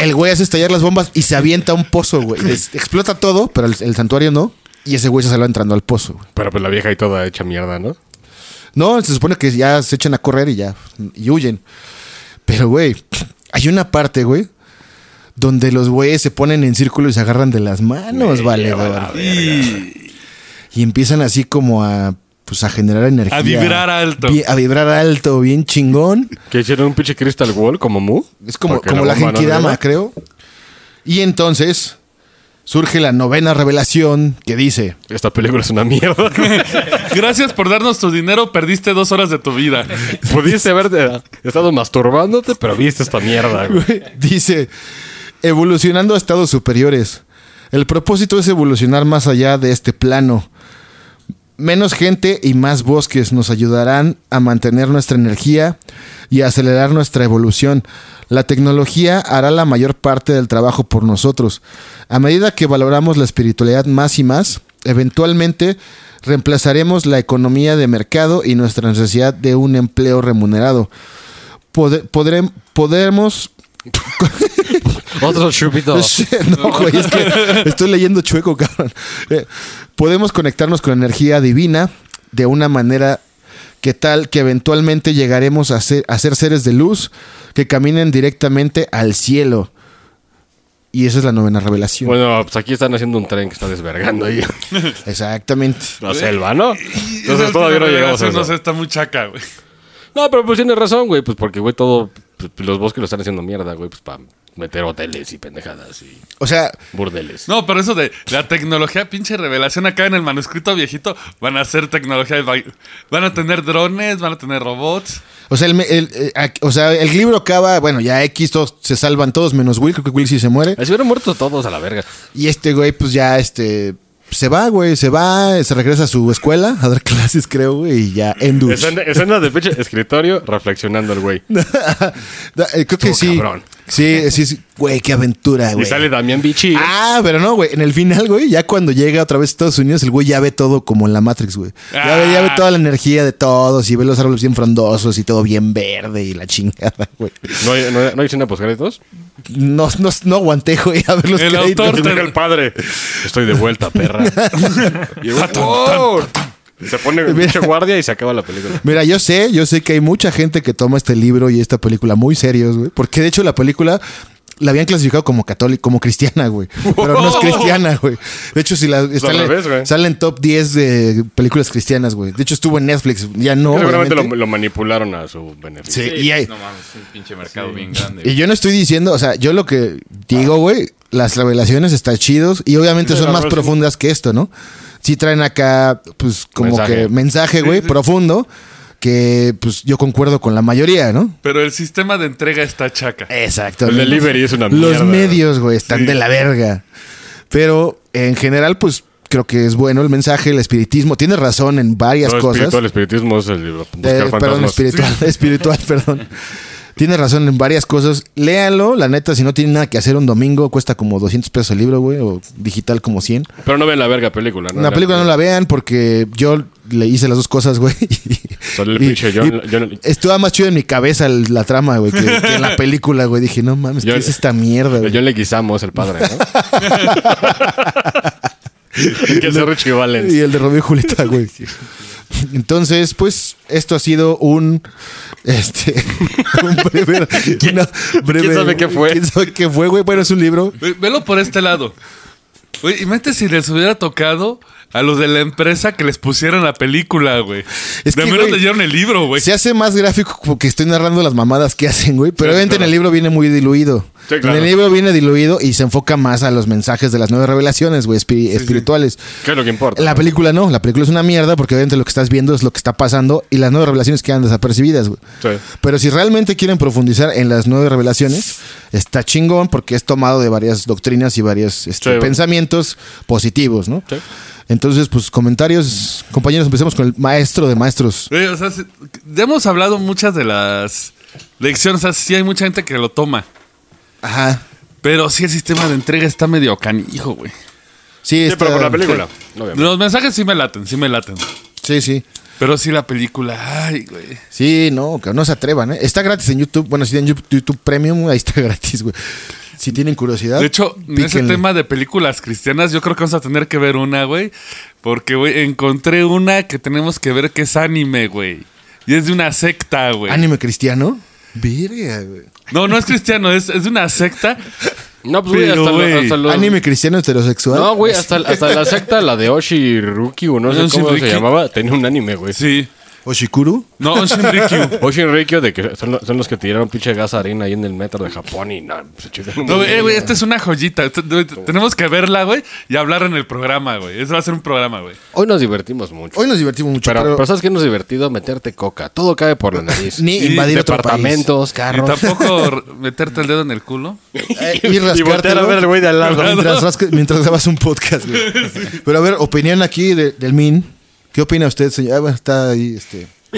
el güey hace estallar las bombas y se avienta a un pozo, güey. Les- explota todo, pero el, el santuario no. Y ese güey se salva entrando al pozo, güey. Pero pues la vieja ahí toda hecha mierda, ¿no? No, se supone que ya se echan a correr y ya. Y huyen. Pero, güey, hay una parte, güey, donde los güeyes se ponen en círculo y se agarran de las manos, valedor. Y Y empiezan así como a, pues, a generar energía. A vibrar alto. Bien- a vibrar alto, bien chingón. Que hicieron un pinche Crystal Wall como Mu. Es como, como la, no Genkidama, llega. creo. Y entonces surge la novena revelación que dice... Esta película es una mierda. *laughs* gracias por darnos tu dinero. Perdiste dos horas de tu vida. Pudiste haber eh, estado masturbándote, pero viste esta mierda, güey. *laughs* Dice, evolucionando a estados superiores. El propósito es evolucionar más allá de este plano. Menos gente y más bosques nos ayudarán a mantener nuestra energía y a acelerar nuestra evolución. La tecnología hará la mayor parte del trabajo por nosotros. A medida que valoramos la espiritualidad más y más, eventualmente reemplazaremos la economía de mercado y nuestra necesidad de un empleo remunerado. Pode- podrem- podremos *laughs* Otro chupito. *laughs* no, güey, es que estoy leyendo chueco, cabrón. Eh, podemos conectarnos con energía divina de una manera que tal que eventualmente llegaremos a ser, a ser seres de luz que caminen directamente al cielo. Y esa es la novena revelación. Bueno, pues aquí están haciendo un tren que está desvergando ahí. *laughs* Exactamente. La selva, ¿no? Entonces todavía no llegamos a No sé, eso. está muy chaca, güey. No, pero pues tienes razón, güey. Pues porque, güey, todo... pues, los bosques lo están haciendo mierda, güey. Pues para meter hoteles y pendejadas y O sea, burdeles. No, pero eso de la tecnología, pinche revelación acá en el manuscrito viejito, van a ser tecnología, de- van a tener drones, van a tener robots. o sea, el, me- el, eh, o sea, el libro acaba, bueno, ya X todos se salvan todos menos Will, creo que Will sí se muere. Ahí se hubieran muerto todos a la verga. Y este güey, pues ya, este, se va, güey, se va, se regresa a su escuela a dar *laughs* clases, creo, güey, y ya, en douche. Escena, escena de pinche escritorio reflexionando el güey. *laughs* Eh, creo que Estuvo sí. cabrón. Sí, sí, sí. Güey, qué aventura, Y güey. sale Damián Bichi. Ah, pero no, güey. En el final, güey, ya cuando llega otra vez a Estados Unidos, el güey ya ve todo como en la Matrix, güey. Ya, ve, ya ve Ah. toda la energía de todos y ve los árboles bien frondosos y todo bien verde y la chingada, güey. ¿No hay, no no hay escena postcréditos? No, no, no aguanté, güey, a ver los El créditos. autor te- el *laughs* padre. Estoy de vuelta, perra. *laughs* y el ¡wow! Se pone el *laughs* pinche guardia y se acaba la película. Mira, yo sé, yo sé que hay mucha gente que toma este libro y esta película muy serios, güey. Porque de hecho la película la habían clasificado como católica, como cristiana, güey. Pero no es cristiana, güey. De hecho, si la está en- revés, güey. sale en top 10 de películas cristianas, güey. De hecho, estuvo en Netflix. Ya no. Seguramente lo, obviamente. lo manipularon a su beneficio. Sí, y, hay- No mames, es un pinche mercado bien grande. y yo no estoy diciendo, o sea, yo lo que digo, güey, las revelaciones están chidos y obviamente Sí, son la más profundas que esto, ¿no? Sí traen acá, pues, como Mensaje. que mensaje, güey, profundo, que pues yo concuerdo con la mayoría, ¿no? Pero el sistema de entrega está chaca. Exacto. El delivery es una Los mierda. medios, güey, están de la verga. Pero en general, pues creo que es bueno el mensaje, el espiritismo. Tiene razón en varias No, cosas. espiritual, espiritismo es el. Buscar Eh, perdón, espiritual, *laughs* espiritual, perdón. Tiene razón en varias cosas. Léanlo, la neta, si no tienen nada que hacer un domingo, cuesta como 200 pesos el libro, güey, o digital como 100. Pero no ven la verga película, ¿no? la película no la vean porque yo le hice las dos cosas, güey. *laughs* El pinche John- John- Estuvo más chido en mi cabeza la trama, güey, que, que en la *laughs* película, güey. Dije, no mames, ¿qué Yo- es esta mierda, güey? John Leguizamo es el padre, ¿no? *laughs* que es Richie Valens. Y el de Romeo y Julieta, güey. *laughs* Entonces, pues, esto ha sido un. Este. *laughs* un breve. una breve- quién sabe qué fue? ¿Quién sabe qué fue, güey? Bueno, es un libro. Ve- Velo por este lado. Güey, imagínate si les hubiera tocado a los de la empresa que les pusieran la película, güey. Es de que, menos leyeron el libro, güey. Se hace más gráfico porque estoy narrando las mamadas que hacen, güey. Pero Sí, obviamente en el libro viene muy diluido. Sí, claro. En el libro viene diluido y se enfoca más a los mensajes de las nueve revelaciones, güey, espiri- espirituales. ¿Qué es lo que importa? La película no, la película es una mierda porque obviamente lo que estás viendo es lo que está pasando y las nueve revelaciones quedan desapercibidas, güey. Pero si realmente quieren profundizar en las nueve revelaciones, está chingón porque es tomado de varias doctrinas y varios este, pensamientos positivos, ¿no? Sí. Entonces, pues comentarios, compañeros, empecemos con el maestro de maestros. Güey, o sea, se- ya hemos hablado muchas de las lecciones. O sea, sí hay mucha gente que lo toma. Ajá. Pero sí el sistema de entrega está medio canijo, güey. Sí, Sí, está- pero por la película. obviamente. Los mensajes sí me laten, sí me laten. Sí, sí. Pero sí la película, ay, güey. Sí, no, que no se atrevan, ¿eh? Está gratis en YouTube. Bueno, si tienen YouTube, YouTube Premium, ahí está *laughs* gratis, güey. Si tienen curiosidad. De hecho, en ese tema de películas cristianas, yo creo que vamos a tener que ver una, güey. Porque, güey, encontré una que tenemos que ver que es anime, güey. Y es de una secta, güey. ¿Anime cristiano? Verga, güey. No, no es cristiano, es, es de una secta. No, pues, güey, hasta, lo- güey, hasta los... ¿Anime cristiano heterosexual? No, güey, hasta, hasta la secta, la de Oshiruki, o no sé cómo se llamaba, tenía un anime, güey. Sí. ¿Oshikuru? No, Shinrikyu. *laughs* Oshinrikyo, de que son, lo- son los que tiraron pinche gas harina ahí en el metro de Japón y no, se chingaron un No, güey, eh, güey, esta es una joyita. Esto- Tenemos que verla, güey, y hablar en el programa, güey. Eso va a ser un programa, güey. Hoy nos divertimos mucho. Hoy nos divertimos mucho, pero, pero, pero ¿sabes qué nos divertido? Meterte coca. Todo cae por la nariz. *laughs* ni y invadir otro país. Departamentos, Y carros. tampoco *laughs* meterte el dedo en el culo. Eh, y Y voltear a ver al güey de al lado. mientras, mientras grabas un podcast, güey. Pero a ver, opinión aquí de- del MIN. ¿Qué opina usted, señor? Ah, bueno, está ahí, este... *laughs*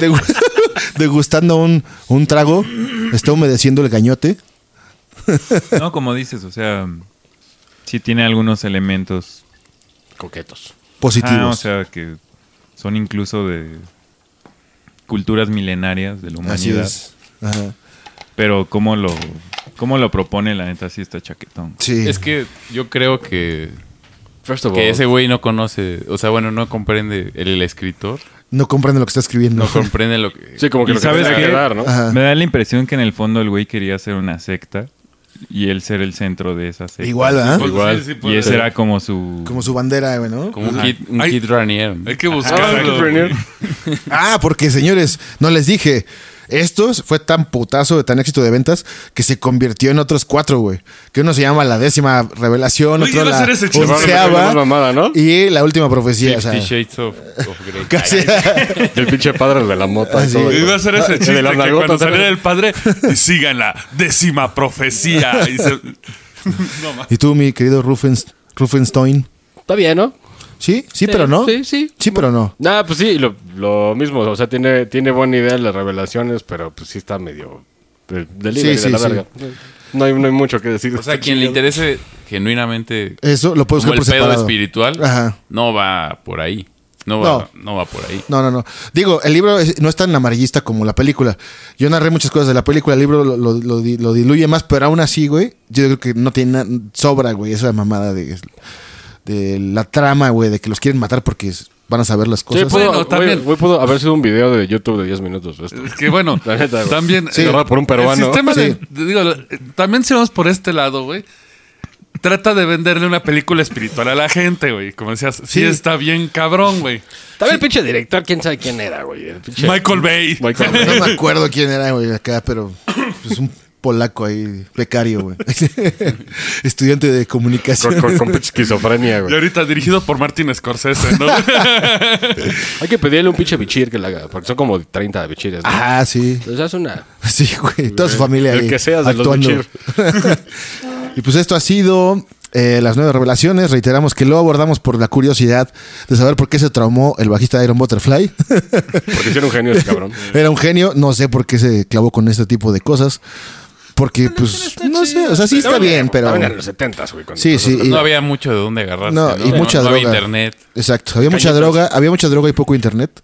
degu- *laughs* degustando un, un trago. Está humedeciendo el gañote. *laughs* No, como dices, o sea, sí tiene algunos elementos Coquetos. Positivos. ah, o sea, que son incluso de culturas milenarias de la Así humanidad. es. Ajá. Pero cómo lo, cómo lo propone, la neta, sí está chaquetón. Sí. Es que yo creo que, First of all, que ese güey no conoce, o sea, bueno, no comprende el, el escritor, No comprende lo que está escribiendo. no comprende lo que... *laughs* sí, como que ¿Y lo que sabes que dar, ¿no? Ajá. Me da la impresión que en el fondo el güey quería hacer una secta y él ser el centro de esa secta. Igual, ¿ah? Pues, Igual. sí, sí, Y ser. era como su... Como su bandera, güey, ¿no? Como un kid, un Ay. kid Ranier. Hay que buscarlo. *laughs* Ah, porque señores, no les dije. Estos fue tan putazo, de tan éxito de ventas, que se convirtió en otros cuatro, güey. Que uno se llama la décima revelación, Oye, otro iba a la onceava mamada, ¿no? y la última profecía. o sea, Fifty Shades of, of Grey. *laughs* casi. Y el pinche padre de la mota. y sí. todo. Iba a ser ese *laughs* chiste que cuando saliera el padre y sigan la décima profecía. Y se- *laughs* No, ma- y tú, mi querido Rufens, Rufenstein. Está bien, ¿no? Sí, sí, pero no. Sí, sí. Sí, pero no. Nah, pues sí, lo, lo mismo. O sea, tiene, tiene buena idea las revelaciones, pero pues sí está medio de, delivery Sí, de la sí, sí. verga. No hay, no hay mucho que decir. O sea, quien le interese genuinamente Eso lo puedo como buscar el por pedo separado. espiritual, Ajá. no va por ahí. No va, no. va por ahí. No, no, no. Digo, el libro es- no es tan amarillista como la película. Yo narré muchas cosas de la película, el libro lo, lo- lo di- lo diluye más, pero aún así, güey, yo creo que no tiene na- sobra, güey, esa mamada de, de la trama, güey, de que los quieren matar porque van a saber las Sí, cosas. Bueno, güey, también- güey, pudo haber sido un video de YouTube de 10 minutos. esto. Es que bueno, La neta, güey. también. Sí. eh, por un peruano. El sistema de- Sí. de- digo, también si vamos por este lado, güey. Trata de venderle una película espiritual a la gente, güey. Como decías, sí, Sí. está bien cabrón, güey. También el pinche director, quién sabe quién era, güey. El pinche- Michael Bay. Michael *laughs* Bay. No me acuerdo quién era, güey, acá, pero es un polaco ahí, becario, güey. *laughs* Estudiante de comunicación. Con, con, con pinche esquizofrenia, Y güey. ahorita dirigido por Martin Scorsese, ¿no? *laughs* Hay que pedirle un pinche bichir que le haga, porque son como 30 bichires, ¿no? Ah, sí. O sea, es una... Sí, güey. Toda su familia El ahí que seas de los bichir. *laughs* y pues esto ha sido eh, las nueve revelaciones. Reiteramos que lo abordamos por la curiosidad de saber por qué se traumó el bajista de Iron Butterfly. Porque hicieron un genio ese cabrón. Era un genio. No sé por qué se clavó con este tipo de cosas. Porque, pues, no sé. O sea, sí está bien, pero... Estaban en los 70 güey. cuando Sí, sí. y- No había mucho de dónde agarrarse. No, No, y mucha no, no había droga. internet. Exacto. Había mucha droga. Había mucha droga y poco internet.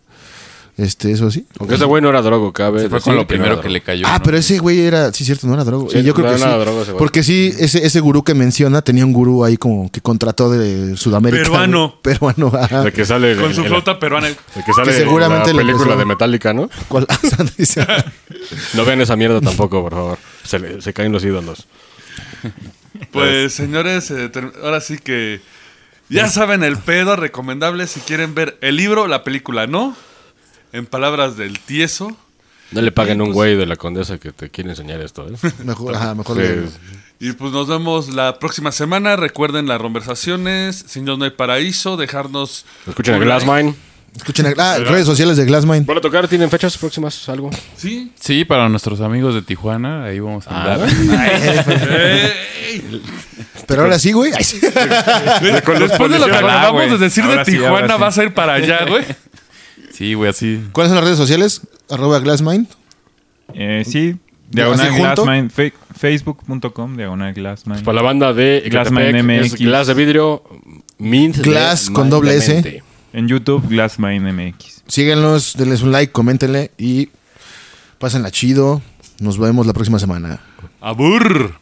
Este, eso sí. Aunque ese güey no era drogo, cabe. Se fue decir con lo primero no que era le cayó. Ah, ¿no? pero ese güey era, sí, cierto, no era droga. Sí, y yo creo no que era sí. nada droga ese güey. porque sí, ese, ese gurú que menciona tenía un gurú ahí como que contrató de Sudamérica. Peruano. güey. *laughs* Peruano, ajá. drogo. De que sale... Con en- su en- flauta peruana. De que sale Que seguramente le la película empezó. de Metallica, ¿no? ¿Cuál? *laughs* Dice- *laughs* No vean esa mierda tampoco, por favor. Se, le- se caen los ídolos. *laughs* Pues, señores, eh, ter- ahora sí que ya saben el pedo recomendable si quieren ver el libro, la película, ¿no? En palabras del tieso. No le paguen a un güey de la condesa que te quiere enseñar esto, ¿eh? *laughs* mejor, ajá, mejor. Sí. Y pues nos vemos la próxima semana. Recuerden las conversaciones. Sin Dios no hay paraíso. Dejarnos. Escuchen like. Glassmine. Escuchen, ah, redes sociales de Glassmine. ¿Van a tocar? ¿Tienen fechas próximas? ¿Algo? Sí. Sí, para nuestros amigos de Tijuana, ahí vamos a andar. Ey. *laughs* Pero ahora sí, güey. Sí. Después de lo que Ojalá, acabamos de decir Ahora de sí, Tijuana, sí. vas a ir para allá, *laughs* güey. Sí, güey, así. ¿Cuáles son las redes sociales? Arroba Glassmine. Eh, sí, ¿Así diagonal? Glassmine, facebook.com, diagonal Glassmine. Para la banda de Glassmine MX. Glass de vidrio, Mint de Glass con doble S. En YouTube, Glassmine MX. Síguenos, denles un like, coméntenle y pásenla chido. Nos vemos la próxima semana. ¡Abur!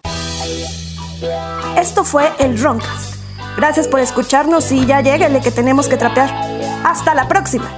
Esto fue el Roncast. Gracias por escucharnos y ya lléguenle que tenemos que trapear. Hasta la próxima.